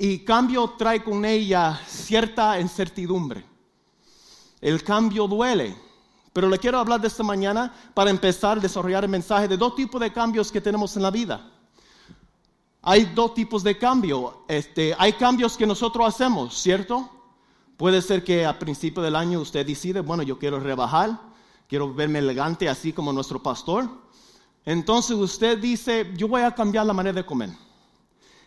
Y cambio trae con ella cierta incertidumbre. El cambio duele. Pero le quiero hablar de esta mañana para empezar a desarrollar el mensaje de dos tipos de cambios que tenemos en la vida. Hay dos tipos de cambio. Este, hay cambios que nosotros hacemos, ¿cierto? Puede ser que a principio del año usted decide, bueno, yo quiero rebajar, quiero verme elegante así como nuestro pastor. Entonces usted dice, yo voy a cambiar la manera de comer.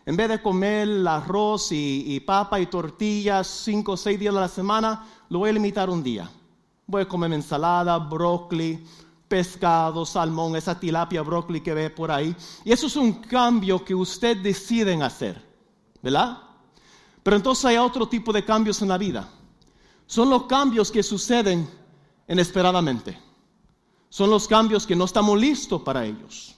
En vez de comer arroz y, papa y tortillas cinco o seis días de la semana, lo voy a limitar un día. Voy a comer ensalada, brócoli, pescado, salmón, esa tilapia, brócoli que ve por ahí. Y eso es un cambio que usted decide hacer, ¿verdad? Pero entonces hay otro tipo de cambios en la vida. Son los cambios que suceden inesperadamente. Son los cambios que no estamos listos para ellos.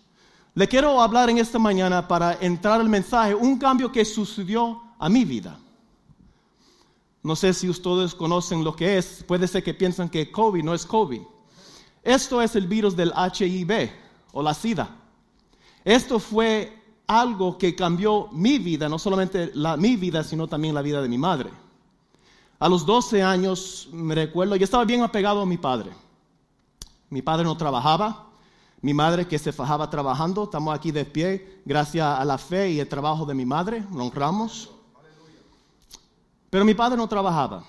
Le quiero hablar en esta mañana para entrar al mensaje, un cambio que sucedió a mi vida. No sé si ustedes conocen lo que es, puede ser que piensan que COVID no es COVID. Esto es el virus del HIV o la SIDA. Esto fue algo que cambió mi vida, no solamente la, mi vida, sino también la vida de mi madre. A los 12 años, me recuerdo, yo estaba bien apegado a mi padre. Mi padre no trabajaba, mi madre que se fajaba trabajando, estamos aquí de pie gracias a la fe y el trabajo de mi madre, lo honramos. Pero mi padre no trabajaba.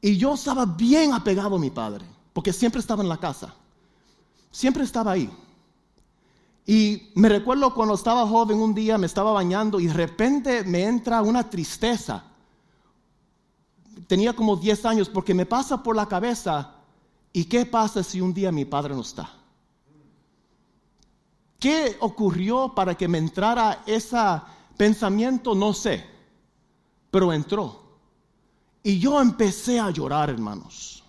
Y yo estaba bien apegado a mi padre, porque siempre estaba en la casa. Siempre estaba ahí. Y me recuerdo cuando estaba joven un día, me estaba bañando y de repente me entra una tristeza. Tenía como 10 años porque me pasa por la cabeza, ¿y qué pasa si un día mi padre no está? ¿Qué ocurrió para que me entrara ese pensamiento? No sé, pero entró. Y yo empecé a llorar, hermanos.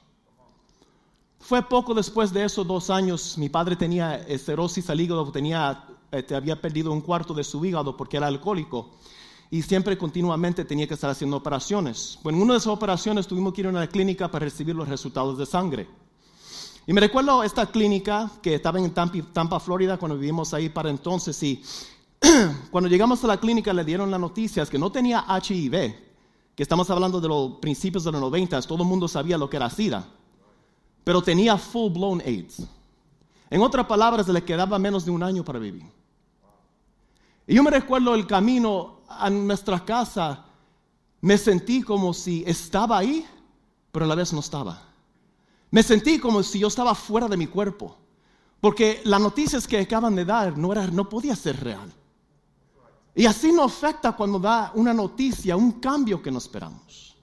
Fue poco después de esos dos años, mi padre tenía esterosis al hígado, tenía, este, había perdido un cuarto de su hígado porque era alcohólico y siempre continuamente tenía que estar haciendo operaciones. Bueno, en una de esas operaciones tuvimos que ir a una clínica para recibir los resultados de sangre. Y me recuerdo esta clínica que estaba en Tampa, Florida, cuando vivimos ahí para entonces. Y cuando llegamos a la clínica le dieron las noticias que no tenía HIV, que estamos hablando de los principios de los 90, todo el mundo sabía lo que era SIDA pero tenía full blown AIDS. En otras palabras, le quedaba menos de un año para vivir. Y yo me recuerdo el camino a nuestra casa, me sentí como si estaba ahí, pero a la vez no estaba. Me sentí como si yo estaba fuera de mi cuerpo, porque las noticias que acaban de dar no, era, no podía ser real. Y así nos afecta cuando da una noticia, un cambio que no esperamos.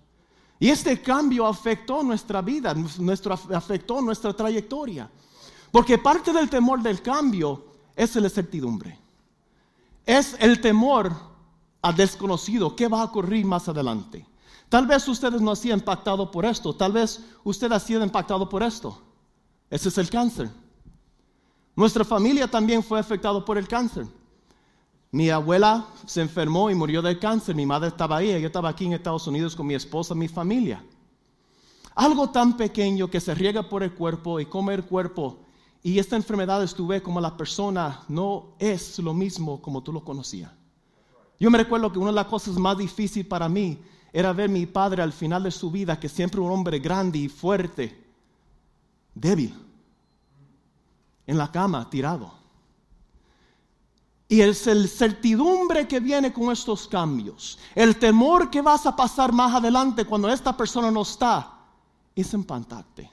Y este cambio afectó nuestra vida, nuestro, afectó nuestra trayectoria. Porque parte del temor del cambio es la incertidumbre. Es el temor al desconocido. ¿Qué va a ocurrir más adelante? Tal vez ustedes no han sido impactados por esto. Tal vez usted ha sido impactado por esto. Ese es el cáncer. Nuestra familia también fue afectada por el cáncer. Mi abuela se enfermó y murió de cáncer. Mi madre estaba ahí. Yo estaba aquí en Estados Unidos con mi esposa, mi familia. Algo tan pequeño que se riega por el cuerpo y come el cuerpo. Y esta enfermedad estuve como la persona no es lo mismo como tú lo conocías. Yo me recuerdo que una de las cosas más difíciles para mí era ver mi padre al final de su vida, que siempre un hombre grande y fuerte, débil, en la cama, tirado. Y es el certidumbre que viene con estos cambios. El temor que vas a pasar más adelante cuando esta persona no está. Es impactante.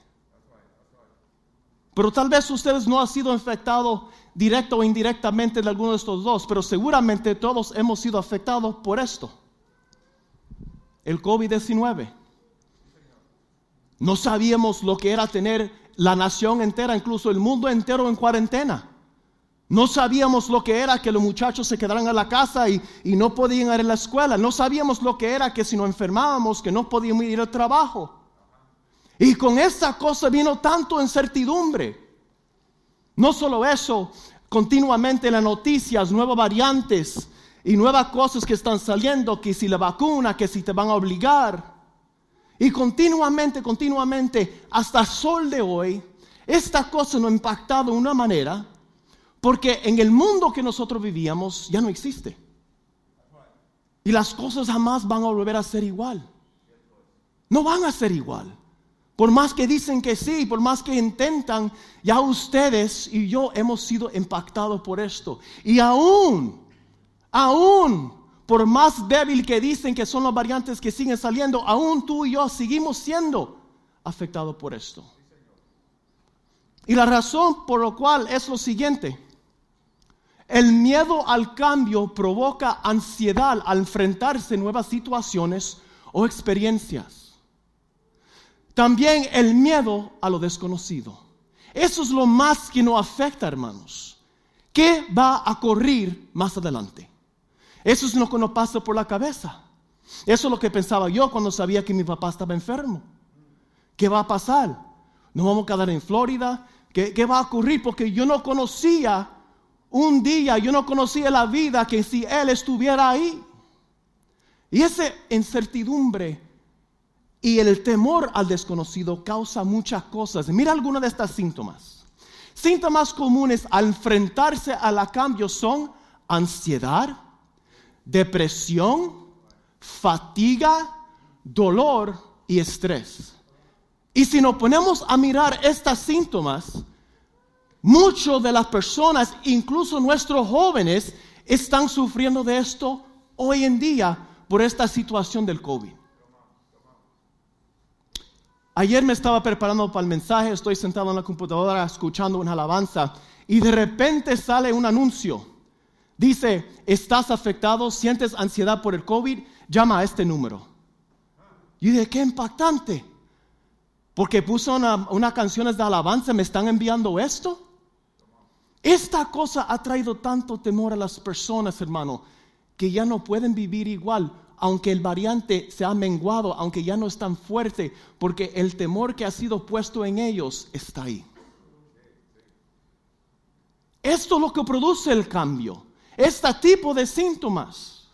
Pero tal vez ustedes no han sido infectados directo o indirectamente de alguno de estos dos, pero seguramente todos hemos sido afectados por esto. El COVID-19. No sabíamos lo que era tener la nación entera, incluso el mundo entero en cuarentena. No sabíamos lo que era que los muchachos se quedaran en la casa y, no podían ir a la escuela. No sabíamos lo que era que si nos enfermábamos, que no podíamos ir al trabajo. Y con esa cosa vino tanto incertidumbre. No solo eso, continuamente en las noticias, nuevas variantes y nuevas cosas que están saliendo, que si la vacuna, que si te van a obligar. Y continuamente, continuamente, hasta el sol de hoy, esta cosa nos ha impactado de una manera porque en el mundo que nosotros vivíamos ya no existe. Y las cosas jamás van a volver a ser igual. No van a ser igual. Por más que dicen que sí, por más que intentan, ya ustedes y yo hemos sido impactados por esto. Y aún, aún, por más débil que dicen que son las variantes que siguen saliendo, aún tú y yo seguimos siendo afectados por esto. Y la razón por la cual es lo siguiente. El miedo al cambio provoca ansiedad al enfrentarse a nuevas situaciones o experiencias. También el miedo a lo desconocido. Eso es lo más que nos afecta, hermanos. ¿Qué va a ocurrir más adelante? Eso es lo que nos pasa por la cabeza. Eso es lo que pensaba yo cuando sabía que mi papá estaba enfermo. ¿Qué va a pasar? ¿Nos vamos a quedar en Florida? ¿Qué, ¿Qué, va a ocurrir? Porque yo no conocía un día, yo no conocía la vida que si Él estuviera ahí. Y esa incertidumbre y el temor al desconocido causa muchas cosas. Mira algunos de estos síntomas. Síntomas comunes al enfrentarse a la cambio son ansiedad, depresión, fatiga, dolor y estrés. Y si nos ponemos a mirar estos síntomas, muchas de las personas, incluso nuestros jóvenes, están sufriendo de esto hoy en día por esta situación del COVID. Ayer me estaba preparando para el mensaje, estoy sentado en la computadora escuchando una alabanza y de repente sale un anuncio. Dice, ¿estás afectado? ¿Sientes ansiedad por el COVID? Llama a este número. Y dije, qué impactante. Porque puso unas una canciones de alabanza, me están enviando esto. Esta cosa ha traído tanto temor a las personas, hermano, que ya no pueden vivir igual aunque el variante se ha menguado, aunque ya no es tan fuerte, porque el temor que ha sido puesto en ellos está ahí. Esto es lo que produce el cambio, este tipo de síntomas.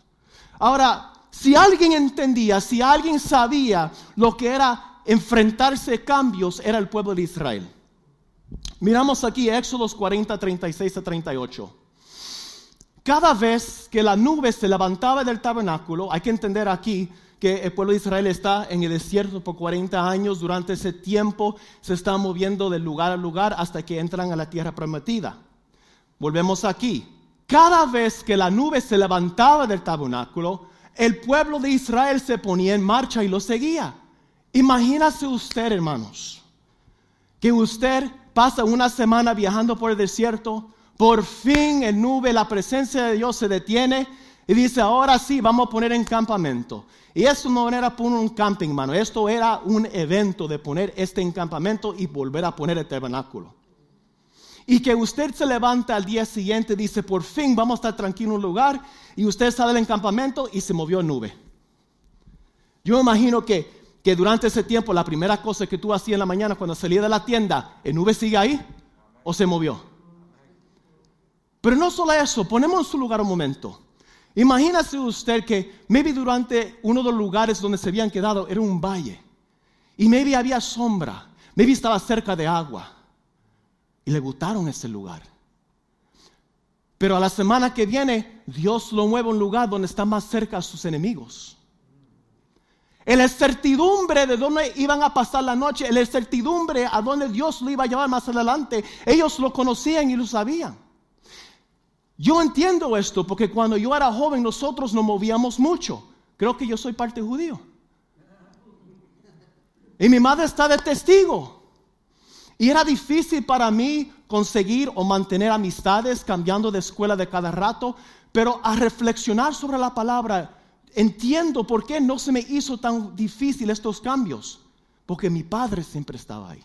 Ahora, si alguien entendía, si alguien sabía lo que era enfrentarse a cambios, era el pueblo de Israel. Miramos aquí Éxodos 40, 36 a 38. Cada vez que la nube se levantaba del tabernáculo, hay que entender aquí que el pueblo de Israel está en el desierto por 40 años, durante ese tiempo se está moviendo de lugar a lugar hasta que entran a la tierra prometida. Volvemos aquí. Cada vez que la nube se levantaba del tabernáculo, el pueblo de Israel se ponía en marcha y lo seguía. Imagínase usted, hermanos, que usted pasa una semana viajando por el desierto, por fin en nube la presencia de Dios se detiene y dice, ahora sí, vamos a poner en campamento. Y esto no era por un camping, hermano. Esto era un evento de poner este encampamento y volver a poner el tabernáculo. Y que usted se levanta al día siguiente dice, por fin vamos a estar tranquilo en un lugar. Y usted sale del encampamento y se movió nube. Yo imagino que, que durante ese tiempo la primera cosa que tú hacías en la mañana cuando salía de la tienda, ¿el nube sigue ahí o se movió? Pero no solo eso, ponemos en su lugar un momento. Imagínese usted que maybe durante uno de los lugares donde se habían quedado era un valle. Y maybe había sombra, maybe estaba cerca de agua. Y le gustaron ese lugar. Pero a la semana que viene, Dios lo mueve a un lugar donde está más cerca a sus enemigos. En la certidumbre de dónde iban a pasar la noche, en la certidumbre a dónde Dios lo iba a llevar más adelante, ellos lo conocían y lo sabían. Yo entiendo esto porque cuando yo era joven nosotros nos movíamos mucho. Creo que yo soy parte judío. Y mi madre está de testigo. Y era difícil para mí conseguir o mantener amistades cambiando de escuela de cada rato, pero a reflexionar sobre la palabra, entiendo por qué no se me hizo tan difícil estos cambios. Porque mi padre siempre estaba ahí.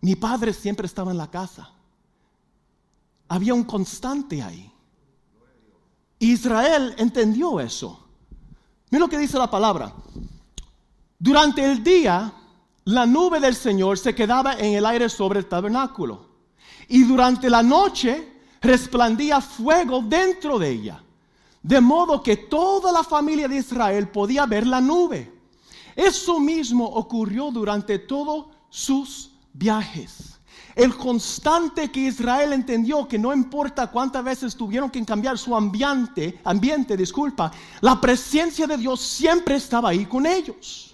Mi padre siempre estaba en la casa. Había un constante ahí. Israel entendió eso. Mira lo que dice la palabra. Durante el día, la nube del Señor se quedaba en el aire sobre el tabernáculo. Y durante la noche resplandía fuego dentro de ella. De modo que toda la familia de Israel podía ver la nube. Eso mismo ocurrió durante todos sus viajes. El constante que Israel entendió que no importa cuántas veces tuvieron que cambiar su ambiente, ambiente, disculpa, la presencia de Dios siempre estaba ahí con ellos.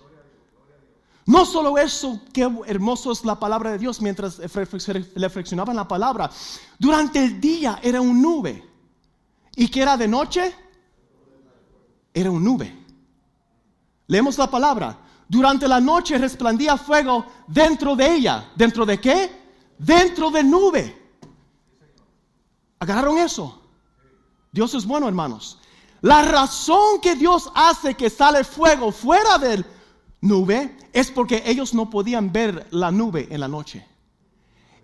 No solo eso, qué hermoso es la palabra de Dios mientras reflexionaban la palabra. Durante el día era un nube. ¿Y qué era de noche? Era un nube. Leemos la palabra. Durante la noche resplandía fuego dentro de ella. ¿Dentro de qué? Dentro de nube. ¿Agarraron eso? Dios es bueno, hermanos. La razón que Dios hace que sale fuego fuera del nube es porque ellos no podían ver la nube en la noche.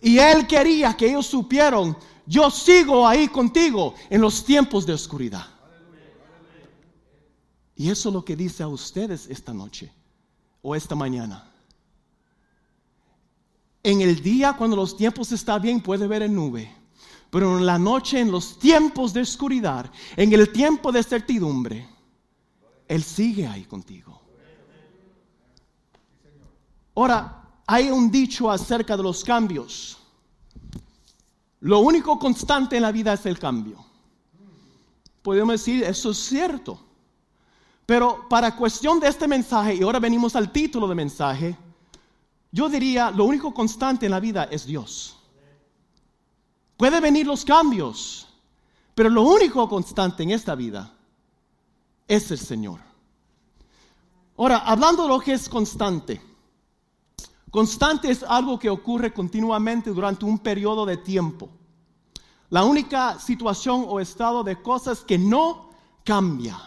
Y Él quería que ellos supieran, yo sigo ahí contigo en los tiempos de oscuridad. Y eso es lo que dice a ustedes esta noche o esta mañana. En el día, cuando los tiempos están bien, puede ver en nube. Pero en la noche, en los tiempos de oscuridad, en el tiempo de certidumbre, Él sigue ahí contigo. Ahora, hay un dicho acerca de los cambios. Lo único constante en la vida es el cambio. Podemos decir, eso es cierto. Pero para cuestión de este mensaje, y ahora venimos al título del mensaje, yo diría, lo único constante en la vida es Dios. Puede venir los cambios, pero lo único constante en esta vida es el Señor. Ahora, hablando de lo que es constante, constante es algo que ocurre continuamente durante un periodo de tiempo. La única situación o estado de cosas que no cambia.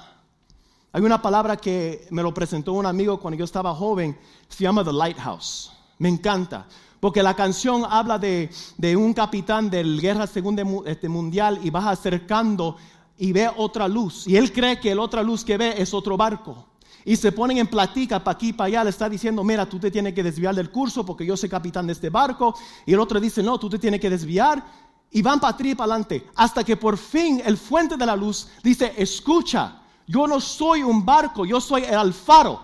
Hay una palabra que me lo presentó un amigo cuando yo estaba joven, se llama The Lighthouse. Me encanta, porque la canción habla de, un capitán de la guerra segunda este, mundial y va acercando y ve otra luz. Y él cree que la otra luz que ve es otro barco. Y se ponen en platica para aquí, para allá, le está diciendo, mira, tú te tienes que desviar del curso porque yo soy capitán de este barco. Y el otro dice, no, tú te tienes que desviar. Y van para atrás y para adelante. Hasta que por fin el fuente de la luz dice, escucha, yo no soy un barco, yo soy el alfaro.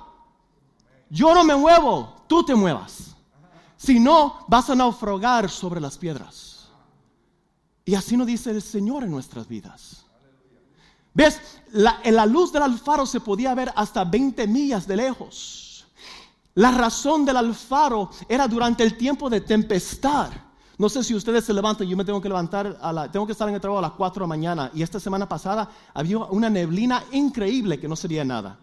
Yo no me muevo, tú te muevas. Si no, vas a naufragar sobre las piedras. Y así nos dice el Señor en nuestras vidas. ¿Ves? La, en la luz del alfaro se podía ver hasta 20 millas de lejos. La razón del alfaro era durante el tiempo de tempestad. No sé si ustedes se levantan, yo me tengo que levantar, a la, tengo que estar en el trabajo a las 4 de la mañana y esta semana pasada había una neblina increíble que no se veía nada.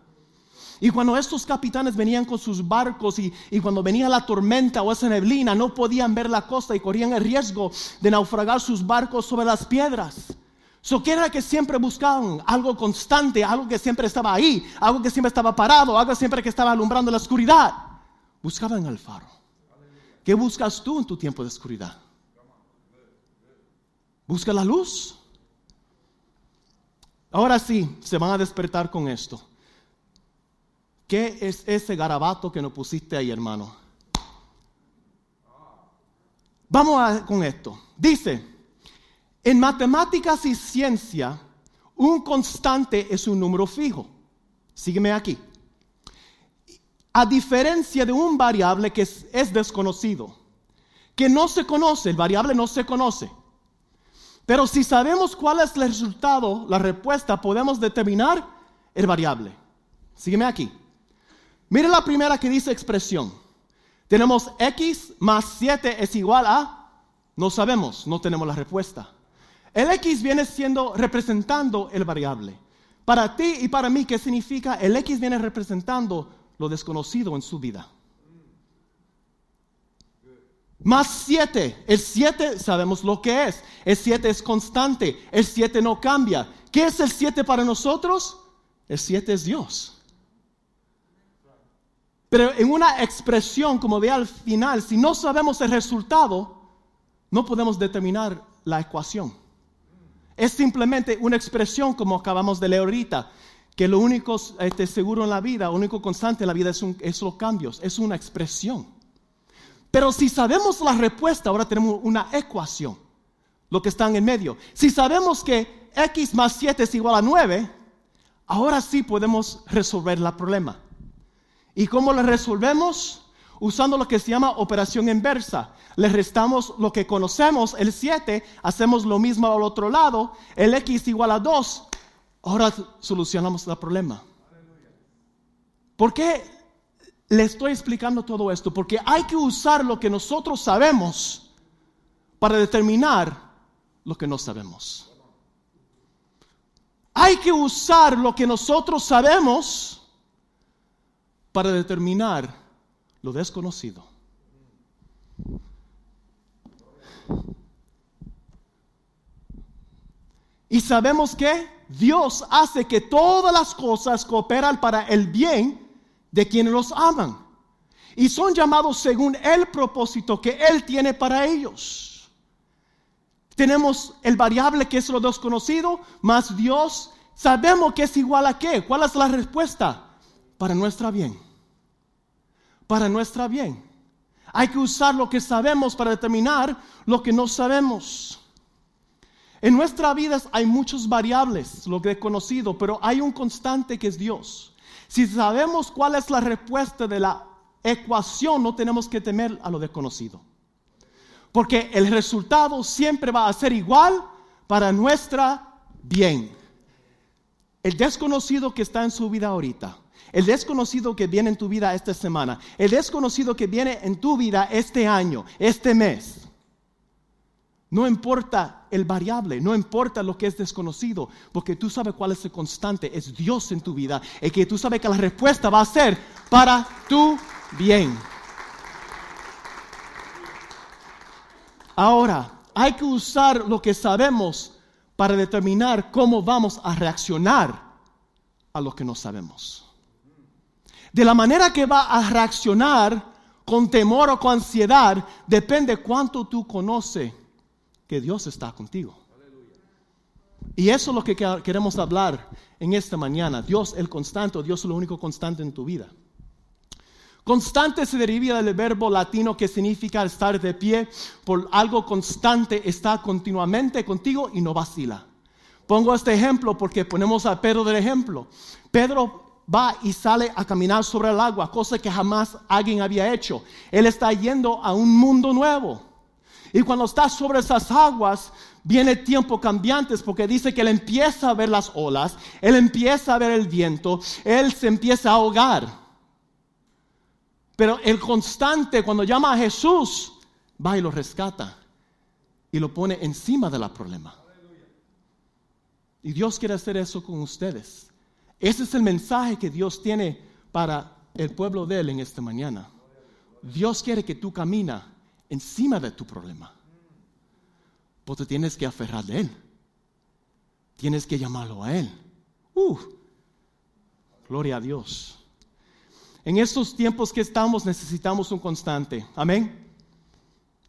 Y cuando estos capitanes venían con sus barcos y, cuando venía la tormenta o esa neblina, no podían ver la costa y corrían el riesgo de naufragar sus barcos sobre las piedras. So, ¿Qué era que siempre buscaban? Algo constante, algo que siempre estaba ahí, algo que siempre estaba parado, algo siempre que estaba alumbrando la oscuridad. Buscaban el faro. ¿Qué buscas tú en tu tiempo de oscuridad? Busca la luz. Ahora sí, se van a despertar con esto. ¿Qué es ese garabato que nos pusiste ahí, hermano? Vamos con esto. Dice, en matemáticas y ciencia, un constante es un número fijo. Sígueme aquí. A diferencia de un variable que es desconocido, que no se conoce, el variable no se conoce. Pero si sabemos cuál es el resultado, la respuesta, podemos determinar el variable. Sígueme aquí. Mire la primera que dice expresión. Tenemos x más 7 es igual a, no sabemos, no tenemos la respuesta. El x viene siendo representando el variable. Para ti y para mí, ¿qué significa? El x viene representando lo desconocido en su vida. Más 7. El 7 sabemos lo que es. El 7 es constante. El 7 no cambia. ¿Qué es el 7 para nosotros? El 7 es Dios. Pero en una expresión, como ve al final, si no sabemos el resultado, no podemos determinar la ecuación. Es simplemente una expresión, como acabamos de leer ahorita, que lo único este, seguro en la vida, lo único constante en la vida es, los cambios, es una expresión. Pero si sabemos la respuesta, ahora tenemos una ecuación, lo que está en medio. Si sabemos que x más 7 es igual a 9, ahora sí podemos resolver el problema. ¿Y cómo lo resolvemos? Usando lo que se llama operación inversa. Le restamos lo que conocemos, el 7, hacemos lo mismo al otro lado, el x igual a 2. Ahora solucionamos el problema. ¿Por qué le estoy explicando todo esto? Porque hay que usar lo que nosotros sabemos para determinar lo que no sabemos. Hay que usar lo que nosotros sabemos para determinar lo desconocido. Y sabemos que Dios hace que todas las cosas cooperan para el bien de quienes los aman. Y son llamados según el propósito que Él tiene para ellos. Tenemos el variable que es lo desconocido, más Dios sabemos que es igual a qué. ¿Cuál es la respuesta? Para nuestra bien. Para nuestra bien. Hay que usar lo que sabemos para determinar lo que no sabemos. En nuestra vida hay muchas variables, lo que he conocido, pero hay un constante que es Dios. Si sabemos cuál es la respuesta de la ecuación, no tenemos que temer a lo desconocido. Porque el resultado siempre va a ser igual para nuestra bien. El desconocido que está en su vida ahorita, el desconocido que viene en tu vida esta semana, el desconocido que viene en tu vida este año, este mes, no importa el variable, no importa lo que es desconocido, porque tú sabes cuál es el constante, es Dios en tu vida, y que tú sabes que la respuesta va a ser para tu bien. Ahora, hay que usar lo que sabemos para determinar cómo vamos a reaccionar a lo que no sabemos. De la manera que va a reaccionar con temor o con ansiedad, depende cuánto tú conoces que Dios está contigo. Y eso es lo que queremos hablar en esta mañana. Dios el constante, Dios es lo único constante en tu vida. Constante se deriva del verbo latino que significa estar de pie por algo constante, está continuamente contigo y no vacila. Pongo este ejemplo porque ponemos a Pedro del ejemplo. Pedro va y sale a caminar sobre el agua, cosa que jamás alguien había hecho. Él está yendo a un mundo nuevo. Y cuando está sobre esas aguas, viene tiempo cambiantes porque dice que él empieza a ver las olas, él empieza a ver el viento, él se empieza a ahogar. Pero el constante, cuando llama a Jesús, va y lo rescata y lo pone encima del problema. Y Dios quiere hacer eso con ustedes. Ese es el mensaje que Dios tiene para el pueblo de Él en esta mañana. Dios quiere que tú caminas encima de tu problema. Porque tienes que aferrar de Él. Tienes que llamarlo a Él. Uh, gloria a Dios. En estos tiempos que estamos necesitamos un constante. Amén.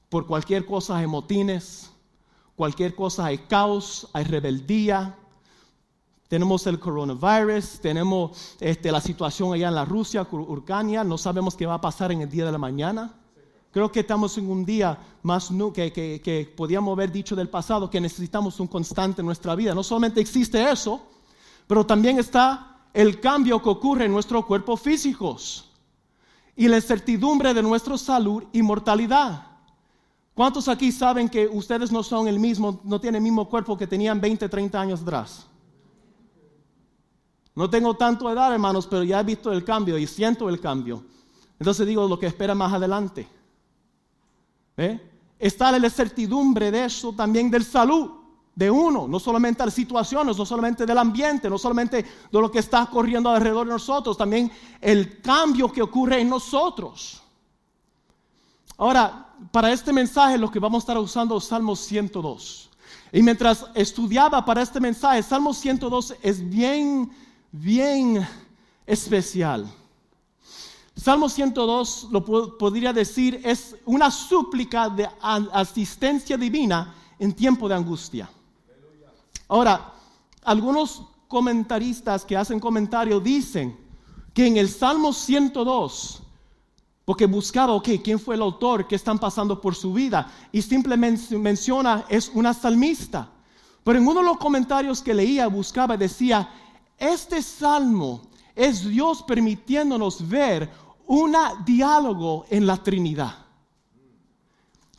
Por cualquier cosa hay motines, cualquier cosa hay caos, hay rebeldía. Tenemos el coronavirus, tenemos este, la situación allá en la Rusia, Ucrania, no sabemos qué va a pasar en el día de la mañana. Creo que estamos en un día más que, que, que podíamos haber dicho del pasado que necesitamos un constante en nuestra vida. No solamente existe eso, pero también está el cambio que ocurre en nuestros cuerpos físicos y la incertidumbre de nuestra salud y mortalidad. ¿Cuántos aquí saben que ustedes no son el mismo, no tienen el mismo cuerpo que tenían 20, 30 años atrás? No tengo tanto edad, hermanos, pero ya he visto el cambio y siento el cambio. Entonces digo lo que espera más adelante. ¿Eh? Está la incertidumbre de eso también del salud de uno, no solamente de las situaciones, no solamente del ambiente, no solamente de lo que está ocurriendo alrededor de nosotros, también el cambio que ocurre en nosotros. Ahora, para este mensaje lo que vamos a estar usando es Salmo 102. Y mientras estudiaba para este mensaje, Salmo 102 es bien, bien especial. Salmo 102, lo podría decir, es una súplica de asistencia divina en tiempo de angustia. Ahora, algunos comentaristas que hacen comentario dicen que en el Salmo 102, porque buscaba, ok, ¿quién fue el autor? ¿Qué están pasando por su vida? Y simplemente menciona, es una salmista. Pero en uno de los comentarios que leía, buscaba, decía, este salmo es Dios permitiéndonos ver un diálogo en la Trinidad.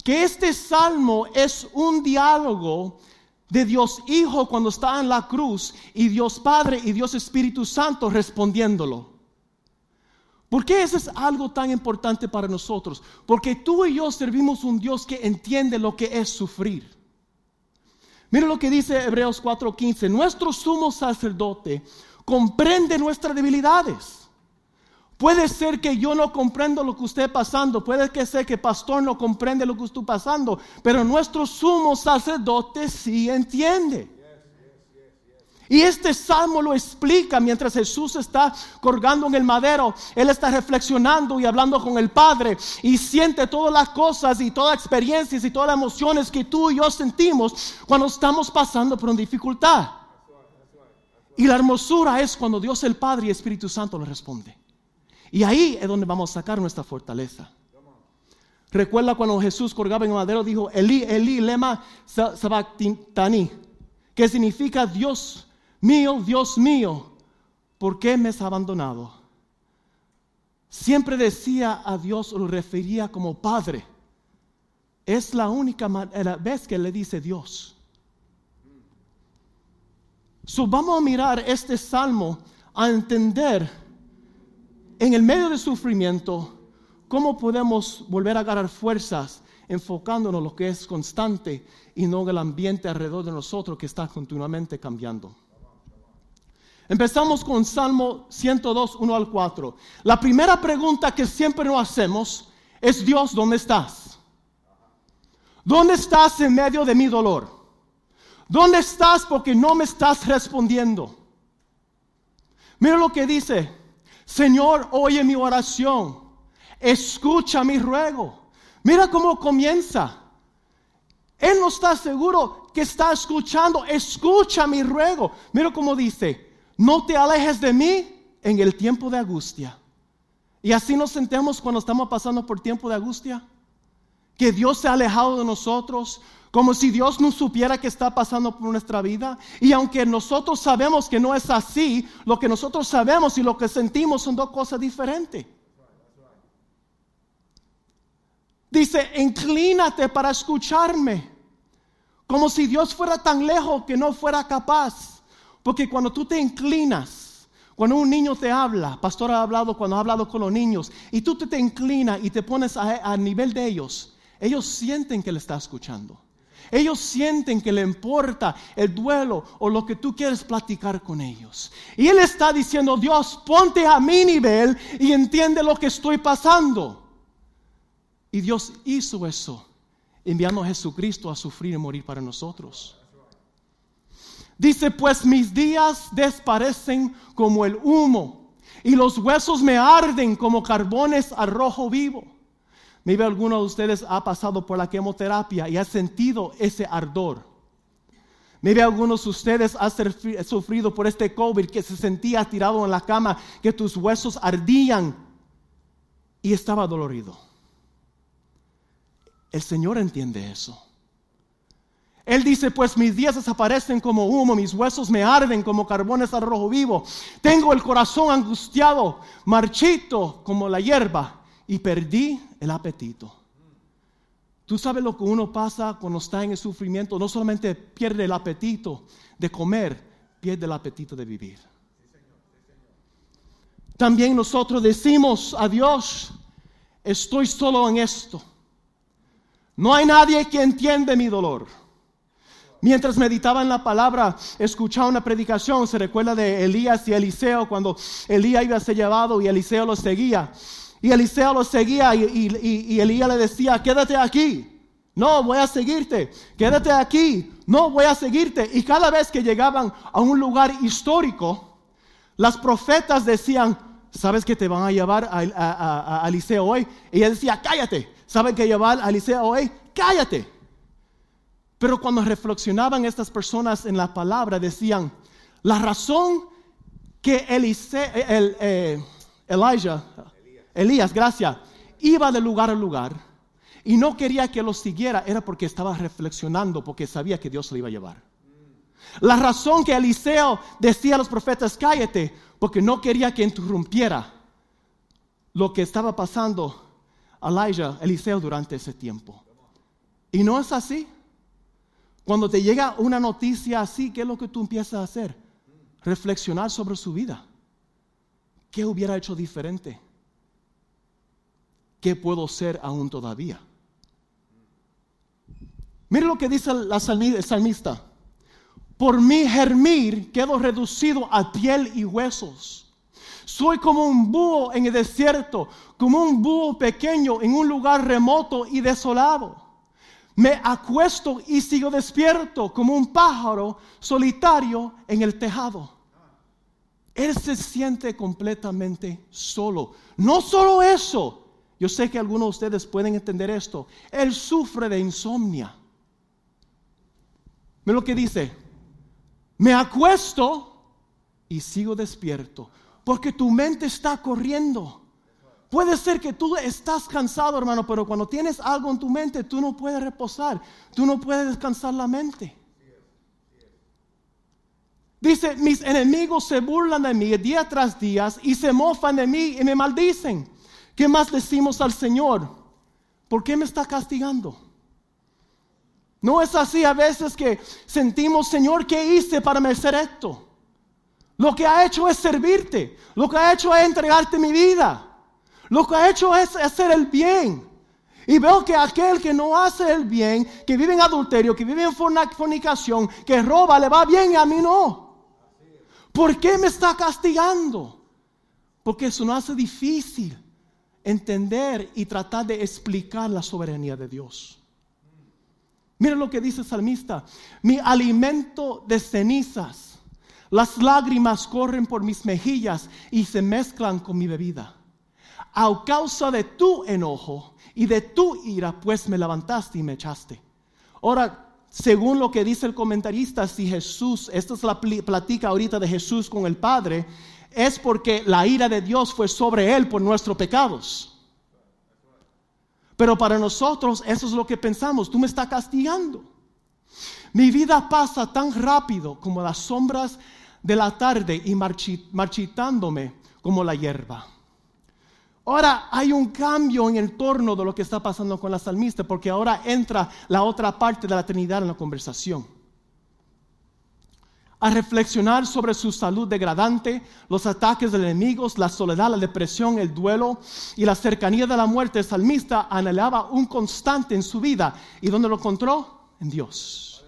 Que este salmo es un diálogo de Dios Hijo cuando está en la cruz y Dios Padre y Dios Espíritu Santo respondiéndolo. ¿Por qué eso es algo tan importante para nosotros? Porque tú y yo servimos un Dios que entiende lo que es sufrir. Mira lo que dice Hebreos 4:15. Nuestro sumo sacerdote comprende nuestras debilidades. Puede ser que yo no comprendo lo que usted está pasando, puede que sea que pastor no comprende lo que usted está pasando, pero nuestro sumo sacerdote sí entiende. Y este salmo lo explica mientras Jesús está colgando en el madero. Él está reflexionando y hablando con el Padre y siente todas las cosas y todas las experiencias y todas las emociones que tú y yo sentimos cuando estamos pasando por una dificultad. Y la hermosura es cuando Dios el Padre y Espíritu Santo le responde. Y ahí es donde vamos a sacar nuestra fortaleza. Recuerda cuando Jesús colgaba en el madero, dijo, Eli, Eli, lema sabactani, que significa Dios mío, Dios mío, ¿por qué me has abandonado? Siempre decía a Dios, lo refería como Padre. Es la única vez que le dice Dios. So, vamos a mirar este salmo a entender en el medio del sufrimiento cómo podemos volver a agarrar fuerzas enfocándonos en lo que es constante y no en el ambiente alrededor de nosotros que está continuamente cambiando. Empezamos con Salmo 102, 1 al 4. La primera pregunta que siempre nos hacemos es, Dios, ¿dónde estás? ¿Dónde estás en medio de mi dolor? ¿Dónde estás porque no me estás respondiendo? Mira lo que dice, Señor, oye mi oración, escucha mi ruego. Mira cómo comienza. Él no está seguro que está escuchando, escucha mi ruego. Mira cómo dice, no te alejes de mí en el tiempo de angustia. Y así nos sentemos cuando estamos pasando por tiempo de angustia. Que Dios se ha alejado de nosotros, como si Dios no supiera que está pasando por nuestra vida. Y aunque nosotros sabemos que no es así, lo que nosotros sabemos y lo que sentimos son dos cosas diferentes. Dice, inclínate para escucharme, como si Dios fuera tan lejos que no fuera capaz. Porque cuando tú te inclinas, cuando un niño te habla, pastor ha hablado cuando ha hablado con los niños, y tú te, inclinas y te pones a, nivel de ellos, ellos sienten que le está escuchando. Ellos sienten que le importa el duelo o lo que tú quieres platicar con ellos. Y Él está diciendo, Dios, ponte a mi nivel y entiende lo que estoy pasando. Y Dios hizo eso, enviando a Jesucristo a sufrir y morir para nosotros. Dice, pues mis días desparecen como el humo y los huesos me arden como carbones a rojo vivo. Maybe alguno de ustedes ha pasado por la quimioterapia y ha sentido ese ardor. Maybe algunos de ustedes han sufrido por este COVID que se sentía tirado en la cama, que tus huesos ardían y estaba dolorido. El Señor entiende eso. Él dice, pues mis días desaparecen como humo, mis huesos me arden como carbones al rojo vivo. Tengo el corazón angustiado, marchito como la hierba y perdí el apetito. Tú sabes lo que uno pasa cuando está en el sufrimiento. No solamente pierde el apetito de comer, pierde el apetito de vivir. También nosotros decimos a Dios, estoy solo en esto. No hay nadie que entiende mi dolor. Mientras meditaba en la palabra, escuchaba una predicación, se recuerda de Elías y Eliseo, cuando Elías iba a ser llevado y Eliseo lo seguía. Y Eliseo lo seguía y, Elías le decía, quédate aquí. No, voy a seguirte. Quédate aquí. No, voy a seguirte. Y cada vez que llegaban a un lugar histórico, las profetas decían, ¿sabes que te van a llevar a, Eliseo hoy? Y él decía, cállate. ¿Saben que llevar a Eliseo hoy? Cállate. Pero cuando reflexionaban estas personas en la palabra, decían, la razón que el, eh, Elijah, Elías, gracias, iba de lugar a lugar y no quería que lo siguiera era porque estaba reflexionando, porque sabía que Dios lo iba a llevar. La razón que Eliseo decía a los profetas, cállate, porque no quería que interrumpiera lo que estaba pasando a Elijah, Eliseo, durante ese tiempo. Y no es así. Cuando te llega una noticia así, ¿qué es lo que tú empiezas a hacer? Reflexionar sobre su vida. ¿Qué hubiera hecho diferente? ¿Qué puedo ser aún todavía? Mire lo que dice el salmista. Por mi germir quedo reducido a piel y huesos. Soy como un búho en el desierto, como un búho pequeño en un lugar remoto y desolado. Me acuesto y sigo despierto como un pájaro solitario en el tejado. Él se siente completamente solo. No solo eso, yo sé que algunos de ustedes pueden entender esto. Él sufre de insomnia. Mira lo que dice. Me acuesto y sigo despierto. Porque tu mente está corriendo. Puede ser que tú estás cansado, hermano, pero cuando tienes algo en tu mente, tú no puedes reposar. Tú no puedes descansar la mente. Dice, mis enemigos se burlan de mí día tras día y se mofan de mí y me maldicen. ¿Qué más decimos al Señor? ¿Por qué me está castigando? No es así a veces que sentimos, Señor, ¿qué hice para merecer esto? Lo que ha hecho es servirte. Lo que ha hecho es entregarte mi vida. Lo que ha hecho es hacer el bien. Y veo que aquel que no hace el bien, que vive en adulterio, que vive en fornicación, que roba, le va bien y a mí no. ¿Por qué me está castigando? Porque eso no hace difícil entender y tratar de explicar la soberanía de Dios. Mira lo que dice el salmista, mi alimento de cenizas, las lágrimas corren por mis mejillas y se mezclan con mi bebida. A causa de tu enojo y de tu ira, pues me levantaste y me echaste. Ahora, según lo que dice el comentarista, si Jesús, esta es la platica ahorita de Jesús con el Padre, es porque la ira de Dios fue sobre él por nuestros pecados. Pero para nosotros eso es lo que pensamos, tú me estás castigando. Mi vida pasa tan rápido como las sombras de la tarde y marchitándome como la hierba. Ahora hay un cambio en el torno de lo que está pasando con la salmista, porque ahora entra la otra parte de la Trinidad en la conversación. A reflexionar sobre su salud degradante, los ataques del enemigo, la soledad, la depresión, el duelo y la cercanía de la muerte, el salmista anhelaba un constante en su vida. ¿Y dónde lo encontró? En Dios.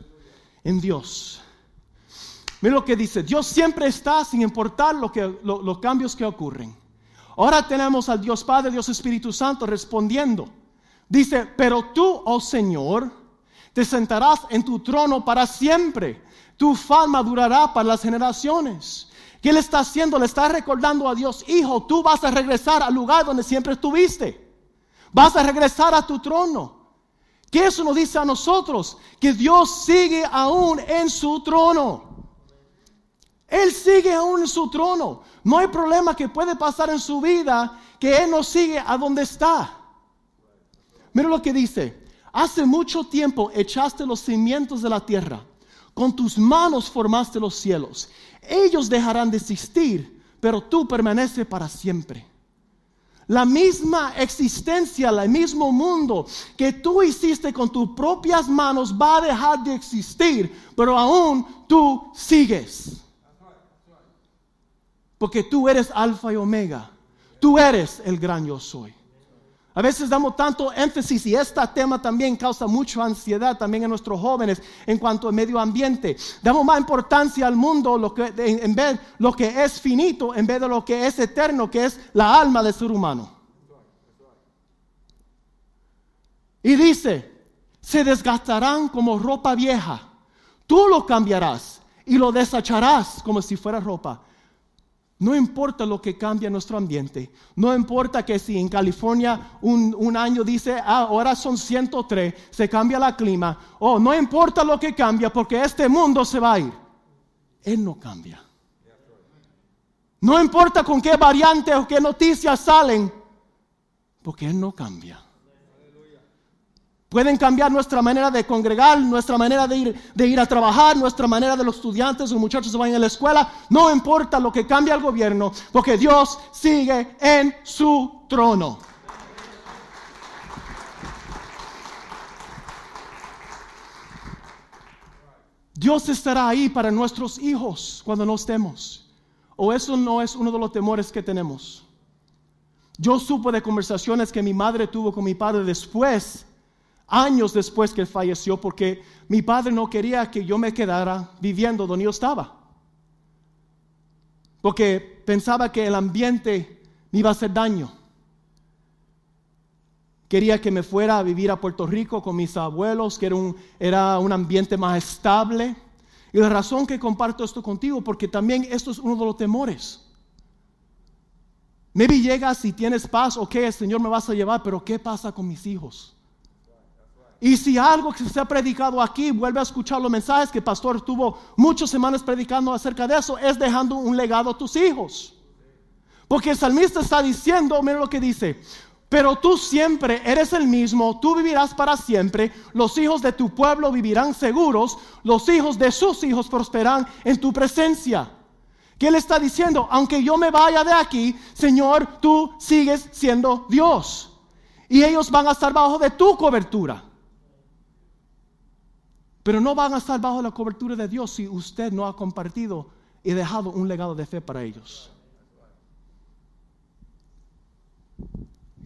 En Dios. Mira lo que dice, Dios siempre está sin importar lo que, los cambios que ocurren. Ahora tenemos al Dios Padre, Dios Espíritu Santo respondiendo. Dice, pero tú, oh Señor, te sentarás en tu trono para siempre. Tu fama durará para las generaciones. ¿Qué le está haciendo? Le está recordando a Dios, hijo, tú vas a regresar al lugar donde siempre estuviste. Vas a regresar a tu trono. ¿Qué eso nos dice a nosotros? Que Dios sigue aún en su trono. Él sigue aún en su trono. No hay problema que puede pasar en su vida que Él no sigue a donde está. Mira lo que dice. Hace mucho tiempo echaste los cimientos de la tierra. Con tus manos formaste los cielos. Ellos dejarán de existir, pero tú permaneces para siempre. La misma existencia, el mismo mundo que tú hiciste con tus propias manos va a dejar de existir, pero aún tú sigues. Porque tú eres alfa y omega. Tú eres el gran yo soy. A veces damos tanto énfasis y este tema también causa mucha ansiedad también en nuestros jóvenes en cuanto al medio ambiente. Damos más importancia al mundo lo que, en vez lo que es finito en vez de lo que es eterno, que es la alma del ser humano. Y dice, se desgastarán como ropa vieja. Tú lo cambiarás y lo desecharás como si fuera ropa. No importa lo que cambia nuestro ambiente. No importa que si en California un, año dice, ah, ahora son 103, se cambia la clima. Oh, no importa lo que cambia porque este mundo se va a ir. Él no cambia. No importa con qué variante o qué noticias salen, porque Él no cambia. Pueden cambiar nuestra manera de congregar, nuestra manera de ir, de ir a trabajar, nuestra manera de los estudiantes, los muchachos que vayan a la escuela. No importa lo que cambie el gobierno, porque Dios sigue en su trono. Dios estará ahí para nuestros hijos cuando no estemos. O eso no es uno de los temores que tenemos. Yo supo de conversaciones que mi madre tuvo con mi padre después, años después que falleció, porque mi padre no quería que yo me quedara viviendo donde yo estaba. Porque pensaba que el ambiente me iba a hacer daño. Quería que me fuera a vivir a Puerto Rico con mis abuelos, que era un, era un ambiente más estable. Y la razón que comparto esto contigo, porque también esto es uno de los temores. Maybe llegas y tienes paz, ok, el Señor me vas a llevar, pero ¿qué pasa con mis hijos? Y si algo que se ha predicado aquí, vuelve a escuchar los mensajes que el pastor tuvo muchas semanas predicando acerca de eso, es dejando un legado a tus hijos. Porque el salmista está diciendo, mira lo que dice, pero tú siempre eres el mismo, tú vivirás para siempre, los hijos de tu pueblo vivirán seguros, los hijos de sus hijos prosperarán en tu presencia. ¿Qué le está diciendo? Aunque yo me vaya de aquí, Señor, tú sigues siendo Dios. Y ellos van a estar bajo de tu cobertura. Pero no van a estar bajo la cobertura de Dios si usted no ha compartido y dejado un legado de fe para ellos.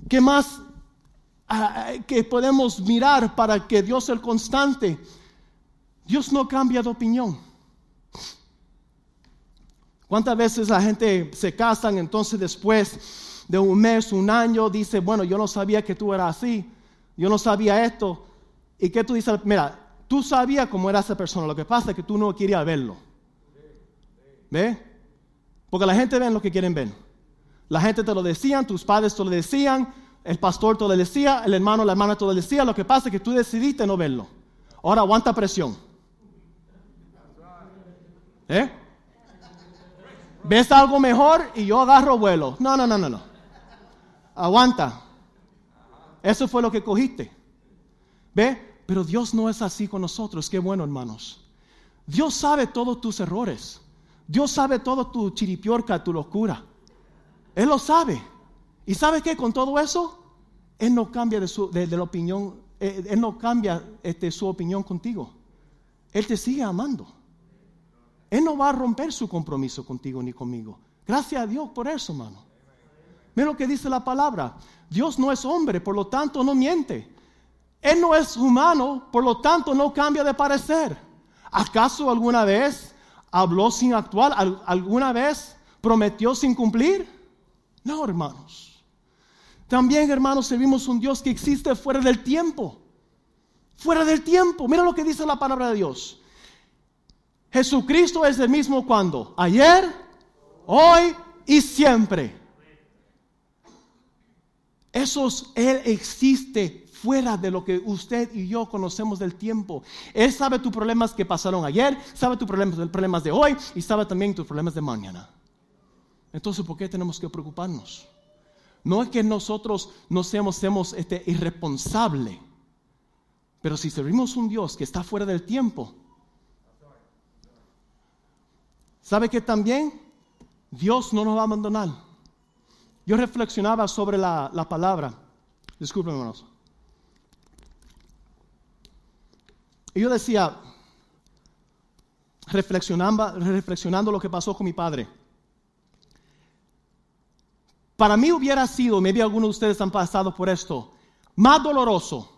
¿Qué más ah, que podemos mirar para que Dios sea el constante? Dios no cambia de opinión. ¿Cuántas veces la gente se casan entonces después de un mes, un año, dice, bueno, yo no sabía que tú eras así, yo no sabía esto? ¿Y qué tú dices? Mira, tú sabías cómo era esa persona, lo que pasa es que tú no querías verlo. ¿Ve? Porque la gente ve lo que quieren ver. La gente te lo decían, tus padres te lo decían, el pastor te lo decía, el hermano, la hermana te lo decía. Lo que pasa es que tú decidiste no verlo. Ahora aguanta presión. ¿Eh? ¿Ves algo mejor y yo agarro vuelo? No, no, no, no, no. Aguanta. Eso fue lo que cogiste. ¿Ve? Pero Dios no es así con nosotros. Qué bueno, hermanos. Dios sabe todos tus errores. Dios sabe todo tu chiripiorca, tu locura. Él lo sabe. ¿Y sabe qué? Con todo eso, Él no cambia de, su, la opinión, eh, Él no cambia este, su opinión contigo. Él te sigue amando. Él no va a romper su compromiso contigo ni conmigo. Gracias a Dios por eso, hermano. Mira lo que dice la palabra. Dios no es hombre, por lo tanto no miente. Él no es humano, por lo tanto no cambia de parecer. ¿Acaso alguna vez habló sin actuar? ¿Alguna vez prometió sin cumplir? No, hermanos. También, hermanos, servimos un Dios que existe fuera del tiempo. Fuera del tiempo. Mira lo que dice la palabra de Dios. Jesucristo es el mismo cuando, ayer, hoy y siempre. Eso Él existe fuera de lo que usted y yo conocemos del tiempo. Él sabe tus problemas que pasaron ayer, sabe tus problemas, problemas de hoy y sabe también tus problemas de mañana. Entonces, ¿por qué tenemos que preocuparnos? No es que nosotros no seamos, seamos este, irresponsables, pero si servimos un Dios que está fuera del tiempo, ¿sabe que también Dios no nos va a abandonar? Yo reflexionaba sobre la, la palabra. Disculpen, hermanos. Y yo decía, reflexionando, reflexionando lo que pasó con mi padre. Para mí hubiera sido, maybe algunos de ustedes han pasado por esto, más doloroso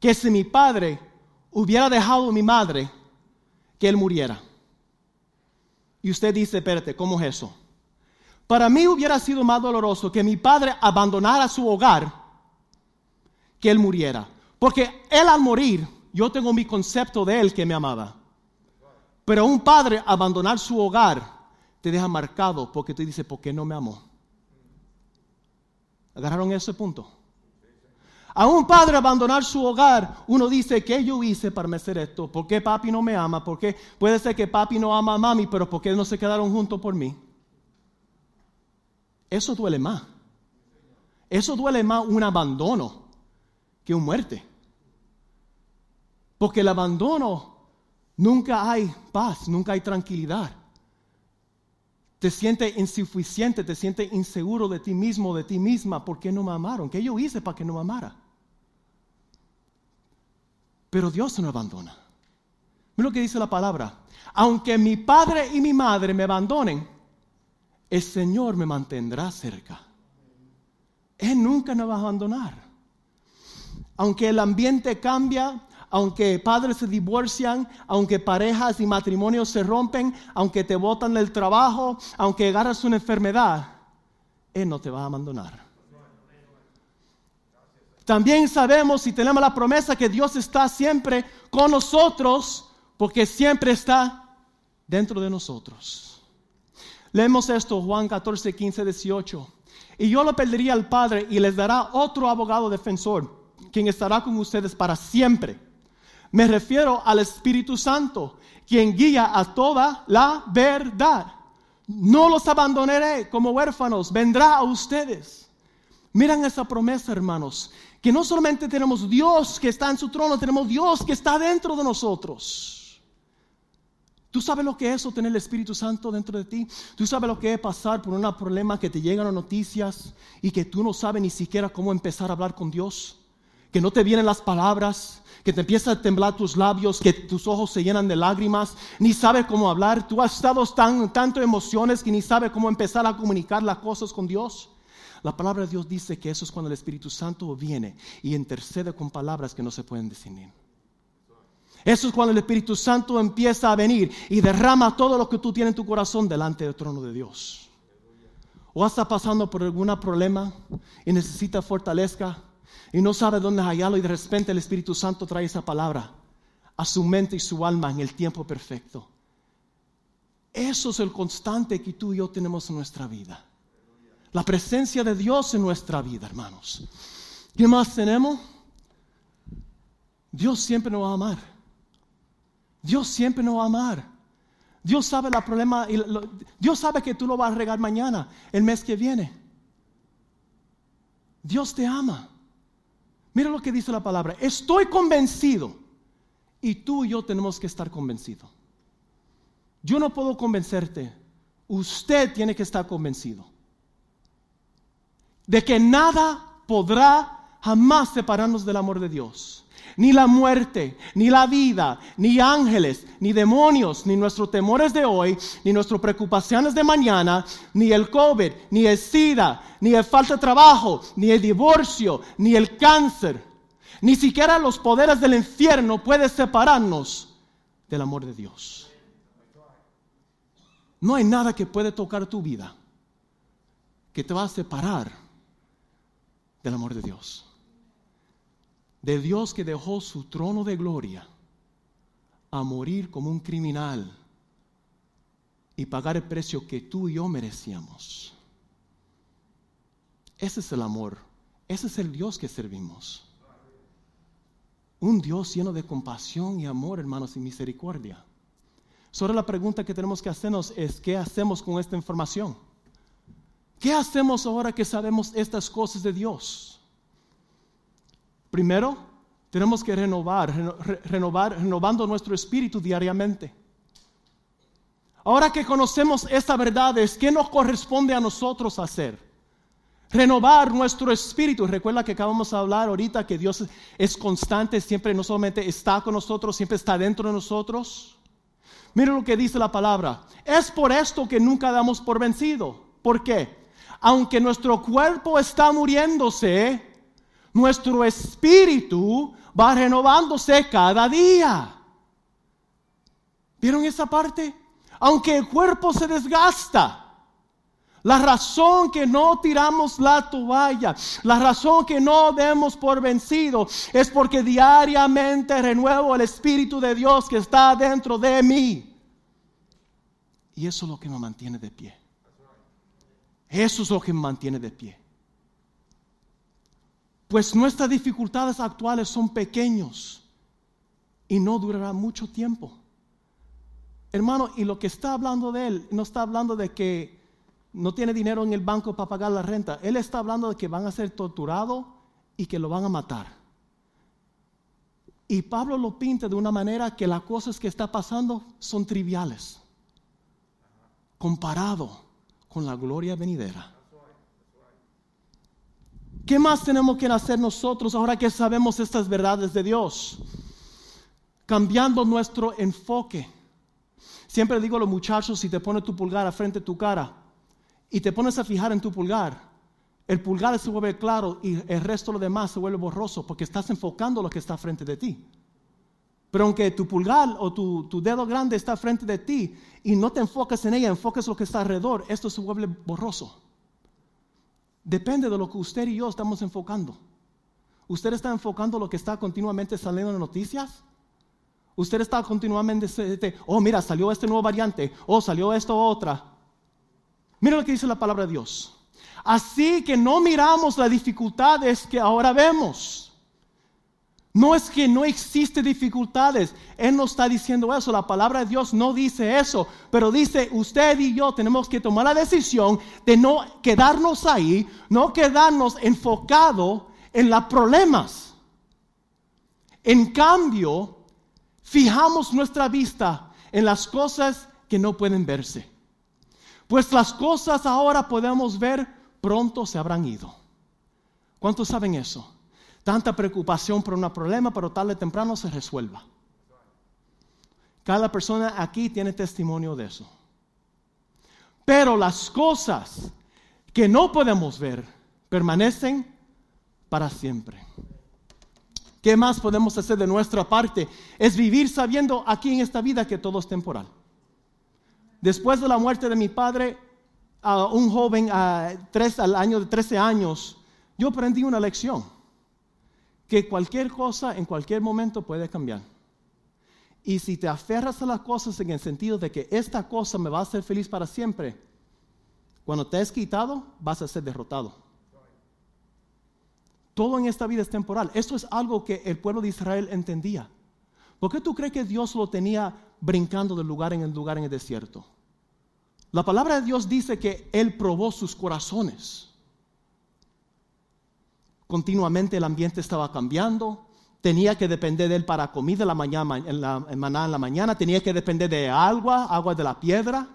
que si mi padre hubiera dejado a mi madre que él muriera. Y usted dice, espérate, ¿cómo es eso? Para mí hubiera sido más doloroso que mi padre abandonara su hogar que él muriera. Porque él al morir, yo tengo mi concepto de él que me amaba. Pero un padre abandonar su hogar te deja marcado porque te dice, ¿por qué no me amó? ¿Agarraron ese punto? A un padre abandonar su hogar, uno dice, ¿qué yo hice para merecer esto? ¿Por qué papi no me ama? ¿Por qué? Puede ser que papi no ama a mami, pero ¿por qué no se quedaron juntos por mí? Eso duele más. Eso duele más un abandono que un muerte. Porque el abandono nunca hay paz, nunca hay tranquilidad. te sientes insuficiente, te sientes inseguro de ti mismo, de ti misma, ¿por qué no me amaron? ¿Qué yo hice para que no me amara? Pero Dios no abandona. Mira lo que dice la palabra. Aunque mi padre y mi madre me abandonen, el Señor me mantendrá cerca. Él nunca nos va a abandonar. Aunque el ambiente cambia, aunque padres se divorcian, aunque parejas y matrimonios se rompen, aunque te botan del trabajo, aunque agarras una enfermedad, Él no te va a abandonar. También sabemos y tenemos la promesa que Dios está siempre con nosotros, porque siempre está dentro de nosotros. Leemos esto, Juan 14, 15, 18. Y yo lo pediría al Padre y les dará otro abogado defensor, quien estará con ustedes para siempre me refiero al Espíritu Santo, quien guía a toda la verdad. No los abandonaré como huérfanos, vendrá a ustedes. Miren esa promesa, hermanos, que no solamente tenemos Dios que está en su trono, tenemos Dios que está dentro de nosotros. ¿Tú sabes lo que es eso, tener el Espíritu Santo dentro de ti? ¿Tú sabes lo que es pasar por un problema que te llegan las noticias y que tú no sabes ni siquiera cómo empezar a hablar con Dios? Que no te vienen las palabras, que te empieza a temblar tus labios, que tus ojos se llenan de lágrimas, ni sabes cómo hablar. Tú has estado tan tanto emociones que ni sabes cómo empezar a comunicar las cosas con Dios. La palabra de Dios dice que eso es cuando el Espíritu Santo viene y intercede con palabras que no se pueden definir. Eso es cuando el Espíritu Santo empieza a venir y derrama todo lo que tú tienes en tu corazón delante del trono de Dios. O estás pasando por algún problema y necesitas fortaleza y no sabe dónde hallarlo y de repente el Espíritu Santo trae esa palabra a su mente y su alma en el tiempo perfecto. Eso es el constante que tú y yo tenemos en nuestra vida. La presencia de Dios en nuestra vida, hermanos. ¿Qué más tenemos? Dios siempre nos va a amar. Dios siempre nos va a amar. Dios sabe el problema. Dios sabe que tú lo vas a regar mañana, el mes que viene. Dios te ama. Mira lo que dice la palabra. Estoy convencido. Y tú y yo tenemos que estar convencidos. Yo no puedo convencerte. Usted tiene que estar convencido. De que nada podrá jamás separarnos del amor de Dios ni la muerte, ni la vida, ni ángeles, ni demonios, ni nuestros temores de hoy, ni nuestras preocupaciones de mañana, ni el COVID, ni el SIDA, ni el falta de trabajo, ni el divorcio, ni el cáncer, ni siquiera los poderes del infierno pueden separarnos del amor de Dios. No hay nada que puede tocar tu vida que te va a separar del amor de Dios de Dios que dejó su trono de gloria a morir como un criminal y pagar el precio que tú y yo merecíamos. Ese es el amor, ese es el Dios que servimos. Un Dios lleno de compasión y amor, hermanos, y misericordia. Solo la pregunta que tenemos que hacernos es, ¿qué hacemos con esta información? ¿Qué hacemos ahora que sabemos estas cosas de Dios? Primero, tenemos que renovar, renovar, renovando nuestro espíritu diariamente. Ahora que conocemos esta verdad, ¿qué nos corresponde a nosotros hacer? Renovar nuestro espíritu. Recuerda que acabamos de hablar ahorita que Dios es constante, siempre no solamente está con nosotros, siempre está dentro de nosotros. Mira lo que dice la palabra. Es por esto que nunca damos por vencido. ¿Por qué? Aunque nuestro cuerpo está muriéndose, nuestro espíritu va renovándose cada día. ¿Vieron esa parte? Aunque el cuerpo se desgasta. La razón que no tiramos la toalla, la razón que no demos por vencido, es porque diariamente renuevo el Espíritu de Dios que está dentro de mí. Y eso es lo que me mantiene de pie. Eso es lo que me mantiene de pie. Pues nuestras dificultades actuales son pequeños y no durará mucho tiempo. Hermano, y lo que está hablando de él, no está hablando de que no tiene dinero en el banco para pagar la renta. Él está hablando de que van a ser torturados y que lo van a matar. Y Pablo lo pinta de una manera que las cosas que está pasando son triviales. Comparado con la gloria venidera. ¿Qué más tenemos que hacer nosotros ahora que sabemos estas verdades de Dios? Cambiando nuestro enfoque. Siempre digo a los muchachos, si te pones tu pulgar a frente de tu cara y te pones a fijar en tu pulgar, el pulgar se vuelve claro y el resto de lo demás se vuelve borroso porque estás enfocando lo que está frente de ti. Pero aunque tu pulgar o tu, dedo grande está frente de ti y no te enfocas en ella, enfocas lo que está alrededor, esto se vuelve borroso. Depende de lo que usted y yo estamos enfocando. ¿Usted está enfocando lo que está continuamente saliendo en noticias? Usted está continuamente, oh mira, salió este nuevo variante, oh salió esto otra. Mira lo que dice la palabra de Dios. Así que no miramos las dificultades que ahora vemos. No es que no existen dificultades. Él no está diciendo eso. La palabra de Dios no dice eso. Pero dice, usted y yo tenemos que tomar la decisión de no quedarnos ahí, no quedarnos enfocados en los problemas. En cambio, fijamos nuestra vista en las cosas que no pueden verse. Pues las cosas ahora podemos ver, pronto se habrán ido. ¿Cuántos saben eso? Tanta preocupación por un problema, pero tarde o temprano se resuelva. Cada persona aquí tiene testimonio de eso. Pero las cosas que no podemos ver permanecen para siempre. ¿Qué más podemos hacer de nuestra parte? Es vivir sabiendo aquí en esta vida que todo es temporal. Después de la muerte de mi padre, a un joven a tres, al año de 13 años, yo aprendí una lección, que cualquier cosa en cualquier momento puede cambiar. Y si te aferras a las cosas en el sentido de que esta cosa me va a hacer feliz para siempre, cuando te has quitado, vas a ser derrotado. Todo en esta vida es temporal. Esto es algo que el pueblo de Israel entendía. ¿Por qué tú crees que Dios lo tenía brincando de lugar en lugar en el desierto? La palabra de Dios dice que Él probó sus corazones. Continuamente el ambiente estaba cambiando. Tenía que depender de Él para comida mañana, en la, en la mañana. Tenía que depender de agua, agua de la piedra.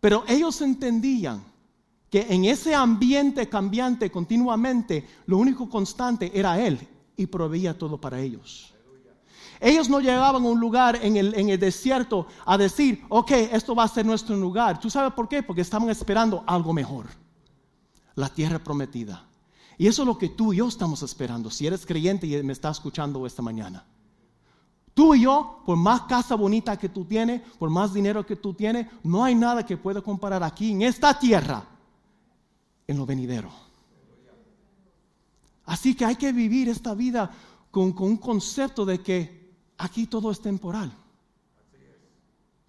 Pero ellos entendían que en ese ambiente cambiante continuamente, lo único constante era Él y proveía todo para ellos. Ellos no llegaban a un lugar en el, en el, desierto a decir, ok, esto va a ser nuestro lugar. ¿Tú sabes por qué? Porque estaban esperando algo mejor, la tierra prometida. Y eso es lo que tú y yo estamos esperando, si eres creyente y me estás escuchando esta mañana. Tú y yo, por más casa bonita que tú tienes, por más dinero que tú tienes, no hay nada que pueda comparar aquí en esta tierra en lo venidero. Así que hay que vivir esta vida con, un concepto de que aquí todo es temporal.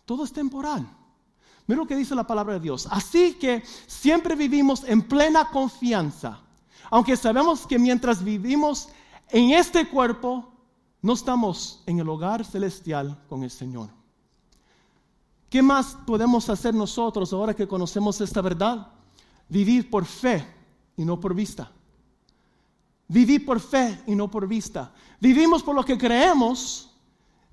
Todo es temporal. Mira lo que dice la palabra de Dios. Así que siempre vivimos en plena confianza. Aunque sabemos que mientras vivimos en este cuerpo, no estamos en el hogar celestial con el Señor. ¿Qué más podemos hacer nosotros ahora que conocemos esta verdad? Vivir por fe y no por vista. Vivir por fe y no por vista. Vivimos por lo que creemos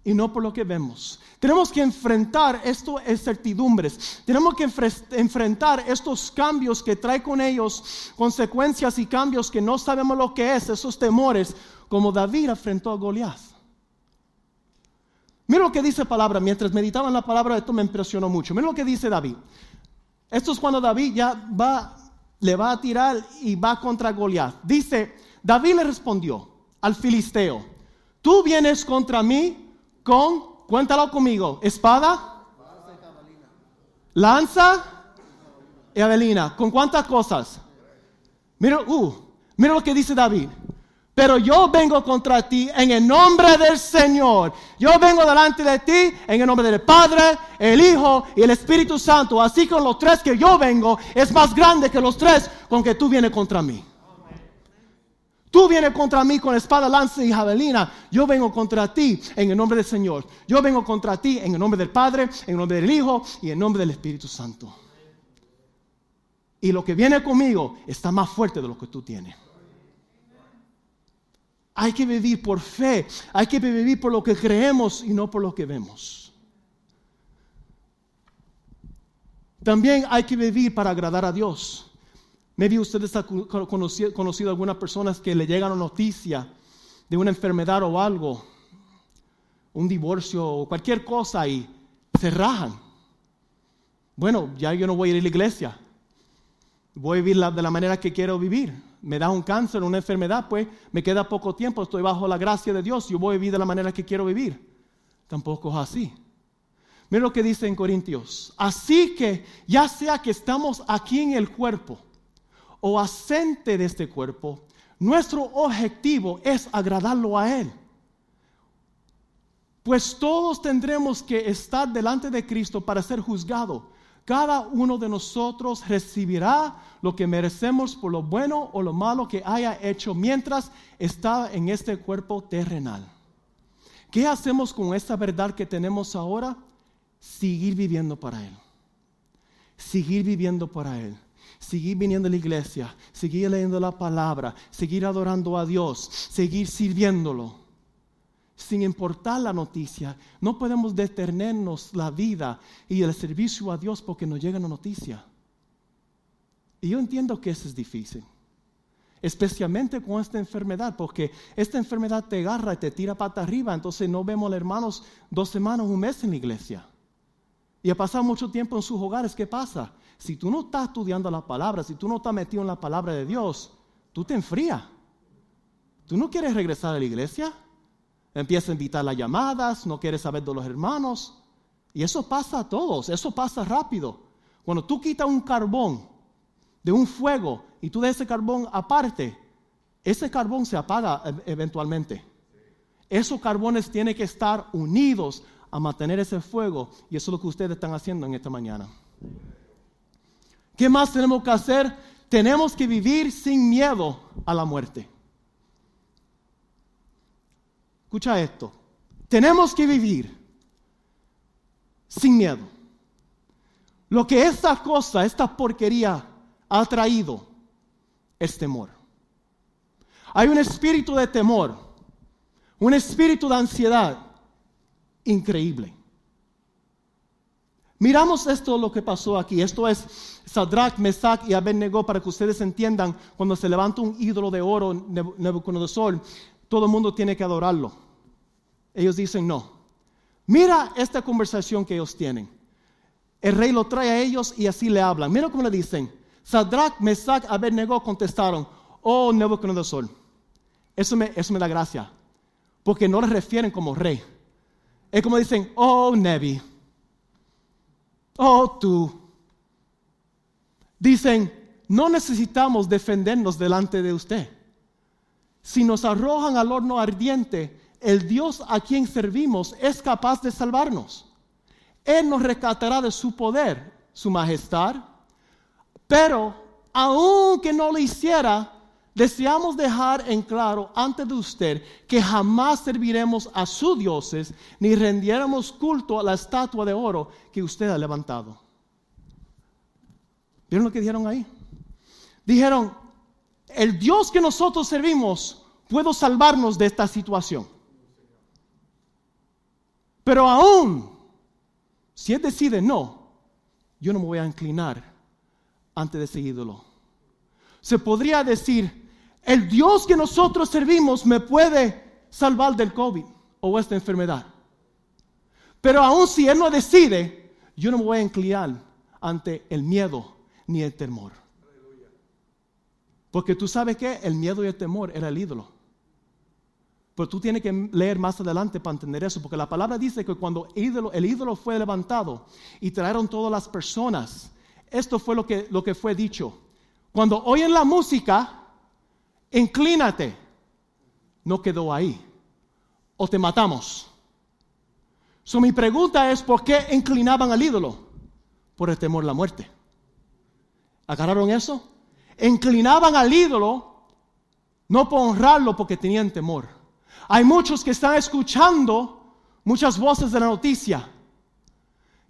y no por lo que vemos. Tenemos que enfrentar estas certidumbres. Tenemos que enfrentar estos cambios que trae con ellos consecuencias y cambios que no sabemos lo que es, esos temores, como David enfrentó a Goliat. Mira lo que dice la palabra, mientras meditaba en la palabra, esto me impresionó mucho. Mira lo que dice David. Esto es cuando David ya va, le va a tirar y va contra Goliat. Dice, David le respondió al filisteo, tú vienes contra mí con, cuéntalo conmigo, espada, lanza y avelina. ¿Con cuántas cosas? Mira, uh, mira lo que dice David. Pero yo vengo contra ti en el nombre del Señor. Yo vengo delante de ti en el nombre del Padre, el Hijo y el Espíritu Santo. Así que los tres que yo vengo es más grande que los tres con que tú vienes contra mí. Tú vienes contra mí con espada, lanza y javelina. Yo vengo contra ti en el nombre del Señor. Yo vengo contra ti en el nombre del Padre, en el nombre del Hijo y en el nombre del Espíritu Santo. Y lo que viene conmigo está más fuerte de lo que tú tienes. Hay que vivir por fe, hay que vivir por lo que creemos y no por lo que vemos. También hay que vivir para agradar a Dios. Maybe ustedes han conocido, conocido algunas personas que le llegan una noticia de una enfermedad o algo, un divorcio o cualquier cosa y se rajan. Bueno, ya yo no voy a ir a la iglesia. Voy a vivir de la manera que quiero vivir. Me da un cáncer, una enfermedad, pues me queda poco tiempo, estoy bajo la gracia de Dios, yo voy a vivir de la manera que quiero vivir. Tampoco es así. Mira lo que dice en Corintios. Así que ya sea que estamos aquí en el cuerpo o asente de este cuerpo, nuestro objetivo es agradarlo a Él. Pues todos tendremos que estar delante de Cristo para ser juzgados. Cada uno de nosotros recibirá lo que merecemos por lo bueno o lo malo que haya hecho mientras está en este cuerpo terrenal. ¿Qué hacemos con esta verdad que tenemos ahora? Seguir viviendo para Él. Seguir viviendo para Él. Seguir viniendo a la iglesia, seguir leyendo la palabra, seguir adorando a Dios, seguir sirviéndolo sin importar la noticia. No podemos detenernos la vida y el servicio a Dios porque nos llega una noticia. Y yo entiendo que eso es difícil, especialmente con esta enfermedad, porque esta enfermedad te agarra y te tira pata arriba, entonces no vemos a hermanos dos semanas, un mes en la iglesia. Y ha pasado mucho tiempo en sus hogares, ¿qué pasa? Si tú no estás estudiando la palabra, si tú no estás metido en la palabra de Dios, tú te enfrías. ¿Tú no quieres regresar a la iglesia? empieza a invitar las llamadas, no quiere saber de los hermanos. Y eso pasa a todos, eso pasa rápido. Cuando tú quitas un carbón de un fuego y tú de ese carbón aparte, ese carbón se apaga e-, eventualmente. Esos carbones tienen que estar unidos a mantener ese fuego y eso es lo que ustedes están haciendo en esta mañana. ¿Qué más tenemos que hacer? Tenemos que vivir sin miedo a la muerte. Escucha esto. Tenemos que vivir sin miedo. Lo que esta cosa, esta porquería ha traído es temor. Hay un espíritu de temor, un espíritu de ansiedad increíble. Miramos esto lo que pasó aquí. Esto es Sadrach, Mesach y Abednego para que ustedes entiendan cuando se levanta un ídolo de oro Nebuchadnezzar, todo el mundo tiene que adorarlo. Ellos dicen no. Mira esta conversación que ellos tienen. El rey lo trae a ellos y así le hablan. Mira cómo le dicen. Sadrach, Mesach, Abednego contestaron, oh Nebuchadnezzar. Eso me, eso me da gracia. Porque no le refieren como rey. Es como dicen, oh Nebi. Oh tú. Dicen, no necesitamos defendernos delante de usted. Si nos arrojan al horno ardiente, el Dios a quien servimos es capaz de salvarnos. Él nos rescatará de su poder, su majestad. Pero, aunque no lo hiciera, deseamos dejar en claro ante de usted que jamás serviremos a sus dioses ni rendiéramos culto a la estatua de oro que usted ha levantado. ¿Vieron lo que dijeron ahí? Dijeron, el Dios que nosotros servimos puede salvarnos de esta situación. Pero aún, si Él decide no, yo no me voy a inclinar ante ese ídolo. Se podría decir, el Dios que nosotros servimos me puede salvar del COVID o esta enfermedad. Pero aún si Él no decide, yo no me voy a inclinar ante el miedo ni el temor. Porque tú sabes que el miedo y el temor era el ídolo. Pero tú tienes que leer más adelante para entender eso, porque la palabra dice que cuando el ídolo fue levantado y trajeron todas las personas, esto fue lo que, lo que fue dicho. Cuando oyen la música, inclínate. No quedó ahí. O te matamos. So, mi pregunta es, ¿por qué inclinaban al ídolo? Por el temor a la muerte. ¿Agarraron eso? Inclinaban al ídolo no por honrarlo porque tenían temor. Hay muchos que están escuchando muchas voces de la noticia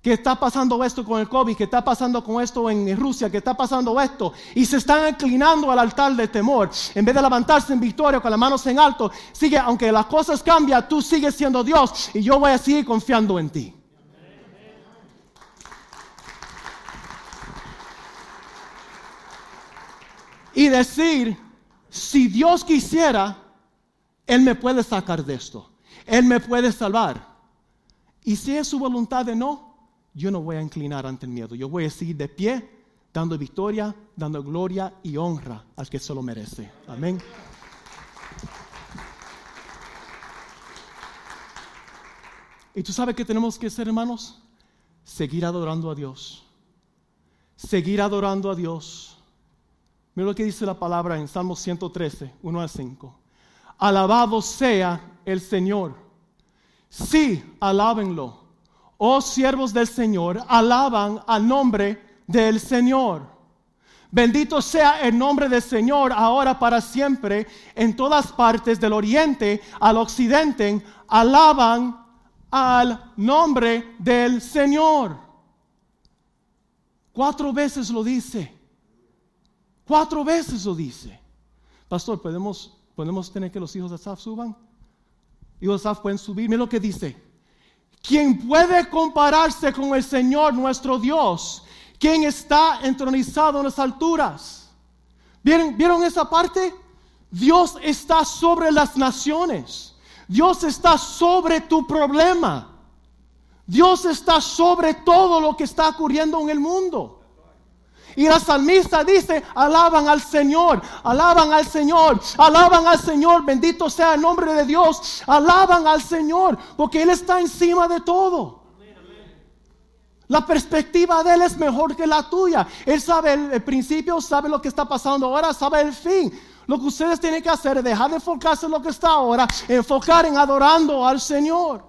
que está pasando esto con el COVID, que está pasando con esto en Rusia, que está pasando esto, y se están inclinando al altar del temor. En vez de levantarse en victoria con las manos en alto, sigue, aunque las cosas cambian, tú sigues siendo Dios y yo voy a seguir confiando en ti. Y decir, si Dios quisiera, Él me puede sacar de esto, Él me puede salvar. Y si es su voluntad de no, yo no voy a inclinar ante el miedo. Yo voy a seguir de pie, dando victoria, dando gloria y honra al que se lo merece. Amén. ¿Y tú sabes qué tenemos que hacer, hermanos? Seguir adorando a Dios. Seguir adorando a Dios. Mira lo que dice la palabra en Salmo 113, 1 a 5. Alabado sea el Señor. Sí, alábenlo. Oh siervos del Señor, alaban al nombre del Señor. Bendito sea el nombre del Señor ahora para siempre. En todas partes del oriente al occidente alaban al nombre del Señor. Cuatro veces lo dice. Cuatro veces lo dice. Pastor, ¿podemos, podemos tener que los hijos de Asaf suban? Hijos de Asaf pueden subir. Mira lo que dice. ¿Quién puede compararse con el Señor nuestro Dios? ¿Quién está entronizado en las alturas? ¿Vieron, ¿Vieron esa parte? Dios está sobre las naciones. Dios está sobre tu problema. Dios está sobre todo lo que está ocurriendo en el mundo. Y la salmista dice, alaban al Señor, alaban al Señor, alaban al Señor, bendito sea el nombre de Dios, alaban al Señor, porque Él está encima de todo. La perspectiva de Él es mejor que la tuya. Él sabe el, principio, sabe lo que está pasando ahora, sabe el fin. Lo que ustedes tienen que hacer es dejar de enfocarse en lo que está ahora, enfocar en adorando al Señor.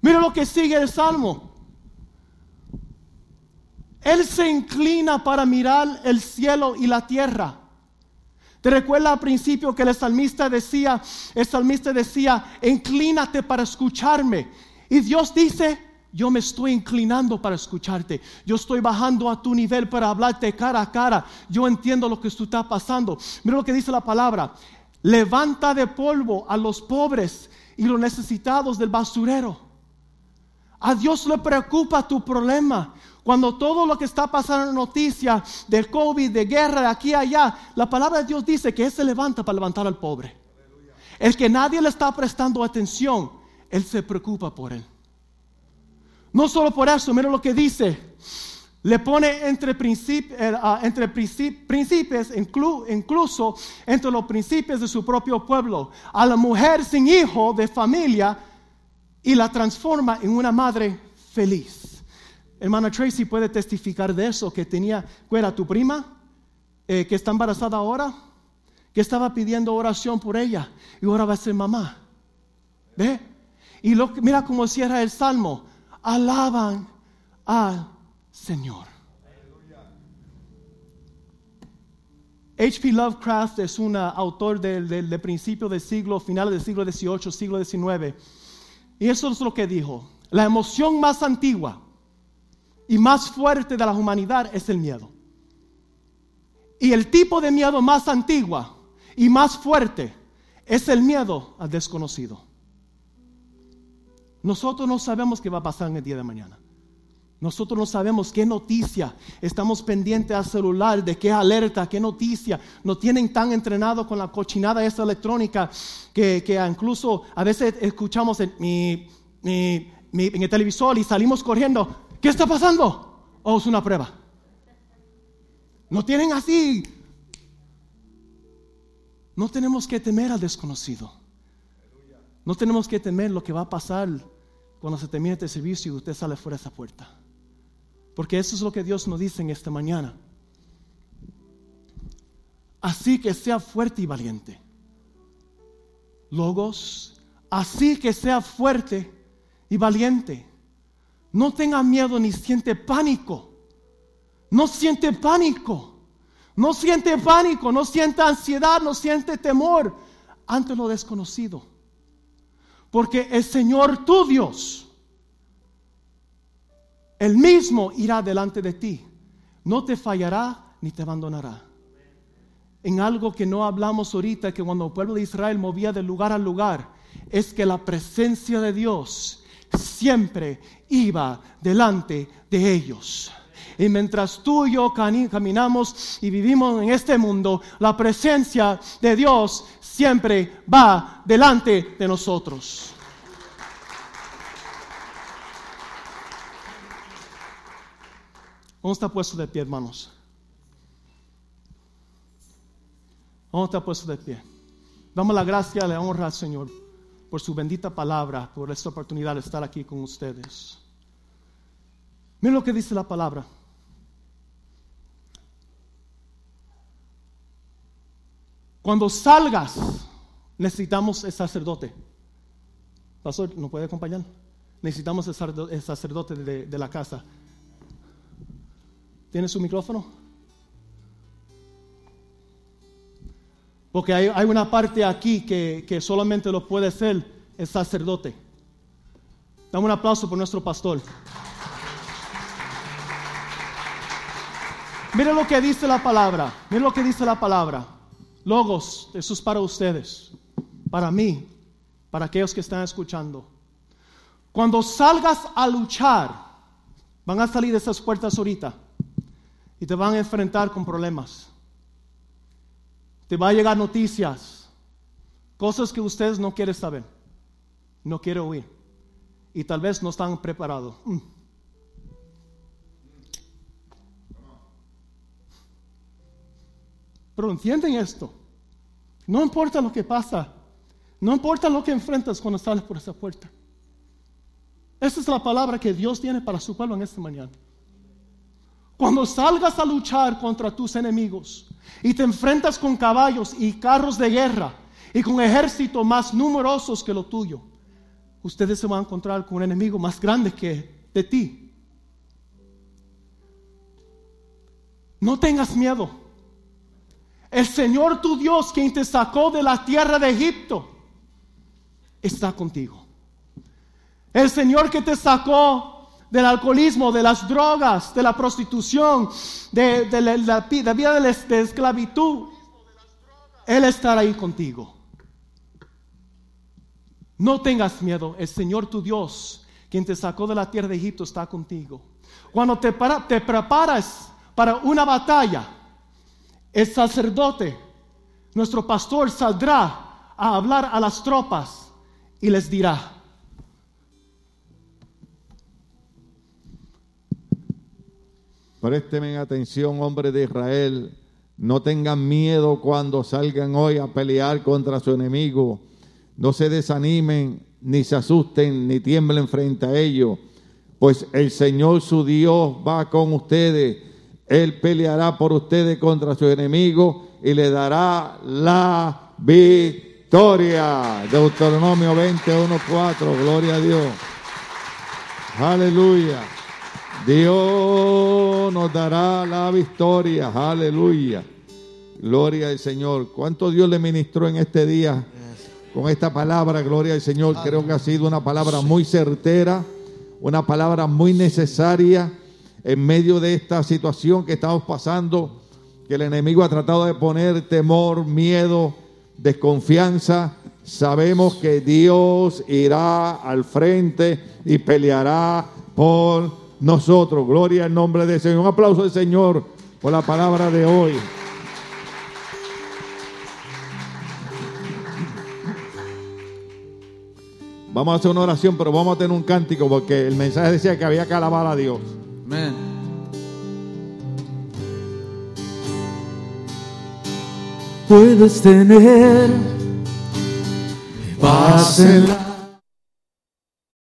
Mira lo que sigue el Salmo. Él se inclina para mirar el cielo y la tierra. ¿Te recuerda al principio que el salmista decía, el salmista decía, inclínate para escucharme? Y Dios dice, yo me estoy inclinando para escucharte. Yo estoy bajando a tu nivel para hablarte cara a cara. Yo entiendo lo que tú está pasando. Mira lo que dice la palabra. Levanta de polvo a los pobres y los necesitados del basurero. A Dios le preocupa tu problema. Cuando todo lo que está pasando en noticias del COVID, de guerra, de aquí a allá, la palabra de Dios dice que Él se levanta para levantar al pobre. El que nadie le está prestando atención, Él se preocupa por él. No solo por eso, mira lo que dice. Le pone entre, eh, ah, incluso entre los príncipes de su propio pueblo, a la mujer sin hijo de familia y la transforma en una madre feliz. Hermana Tracy puede testificar de eso, que tenía, era tu prima? Eh, que está embarazada ahora, que estaba pidiendo oración por ella y ahora va a ser mamá. ¿Ve? Y lo, mira cómo cierra el salmo alaban al Señor. H.P. Lovecraft es un autor del, del, principio del siglo, finales del siglo XVIII, siglo XIX. Y eso es lo que dijo. La emoción más antigua y más fuerte de la humanidad es el miedo. Y el tipo de miedo más antigua y más fuerte es el miedo al desconocido. Nosotros no sabemos qué va a pasar en el día de mañana. Nosotros no sabemos qué noticia. Estamos pendientes al celular de qué alerta, qué noticia. Nos tienen tan entrenados con la cochinada esa electrónica que, incluso a veces escuchamos en, en el televisor y salimos corriendo. ¿Qué está pasando? Oh, es una prueba. No tienen así. No tenemos que temer al desconocido. No tenemos que temer lo que va a pasar cuando se termine este servicio y usted sale fuera de esa puerta. Porque eso es lo que Dios nos dice en esta mañana. Así que sea fuerte y valiente. Logos, así que sea fuerte y valiente. No tenga miedo ni siente pánico. No siente pánico. No siente pánico, no siente ansiedad, no siente temor ante lo desconocido. Porque el Señor tu Dios, el mismo irá delante de ti. No te fallará ni te abandonará. En algo que no hablamos ahorita, que cuando el pueblo de Israel movía de lugar a lugar, es que la presencia de Dios siempre iba delante de ellos. Y mientras tú y yo caminamos y vivimos en este mundo, la presencia de Dios siempre va delante de nosotros. Vamos a estar puestos de pie, hermanos. Vamos a estar puestos de pie. Damos la gracia, le honra al Señor por su bendita palabra, por esta oportunidad de estar aquí con ustedes. Miren lo que dice la palabra. Cuando salgas, necesitamos el sacerdote. Pastor, ¿nos puede acompañar? Necesitamos el sacerdote de, de la casa. ¿Tiene su micrófono? Porque hay, una parte aquí que, que solamente lo puede hacer el sacerdote. Dame un aplauso por nuestro pastor. Mira lo que dice la palabra. Mira lo que dice la palabra. Logos, eso es para ustedes, para mí, para aquellos que están escuchando. Cuando salgas a luchar, van a salir de esas puertas ahorita y te van a enfrentar con problemas. Te va a llegar noticias, cosas que ustedes no quieren saber, no quieren oír y tal vez no están preparados. Mm. Pero entienden esto. No importa lo que pasa, no importa lo que enfrentas cuando sales por esa puerta. Esa es la palabra que Dios tiene para su pueblo en esta mañana. Cuando salgas a luchar contra tus enemigos y te enfrentas con caballos y carros de guerra y con ejércitos más numerosos que lo tuyo, ustedes se van a encontrar con un enemigo más grande que de ti. No tengas miedo. El Señor tu Dios, quien te sacó de la tierra de Egipto, está contigo. El Señor que te sacó del alcoholismo, de las drogas, de la prostitución, de, de la, pi- la vida de, la es- de esclavitud, Él estará ahí contigo. No tengas miedo, el Señor tu Dios, quien te sacó de la tierra de Egipto, está contigo. Cuando te, te preparas para una batalla, el sacerdote, nuestro pastor, saldrá a hablar a las tropas y les dirá, Présteme atención, hombres de Israel. No tengan miedo cuando salgan hoy a pelear contra su enemigo. No se desanimen, ni se asusten, ni tiemblen frente a ellos. Pues el Señor su Dios va con ustedes. Él peleará por ustedes contra su enemigo y le dará la victoria. Deuteronomio 21.4. Gloria a Dios. Aleluya. Dios nos dará la victoria. Aleluya. Gloria al Señor. ¿Cuánto Dios le ministró en este día con esta palabra? Gloria al Señor. Creo que ha sido una palabra muy certera, una palabra muy necesaria en medio de esta situación que estamos pasando, que el enemigo ha tratado de poner temor, miedo, desconfianza. Sabemos que Dios irá al frente y peleará por nosotros. Gloria al nombre del Señor. Un aplauso al Señor por la palabra de hoy. Vamos a hacer una oración, pero vamos a tener un cántico porque el mensaje decía que había que alabar a Dios. Amén. Puedes tener paz en la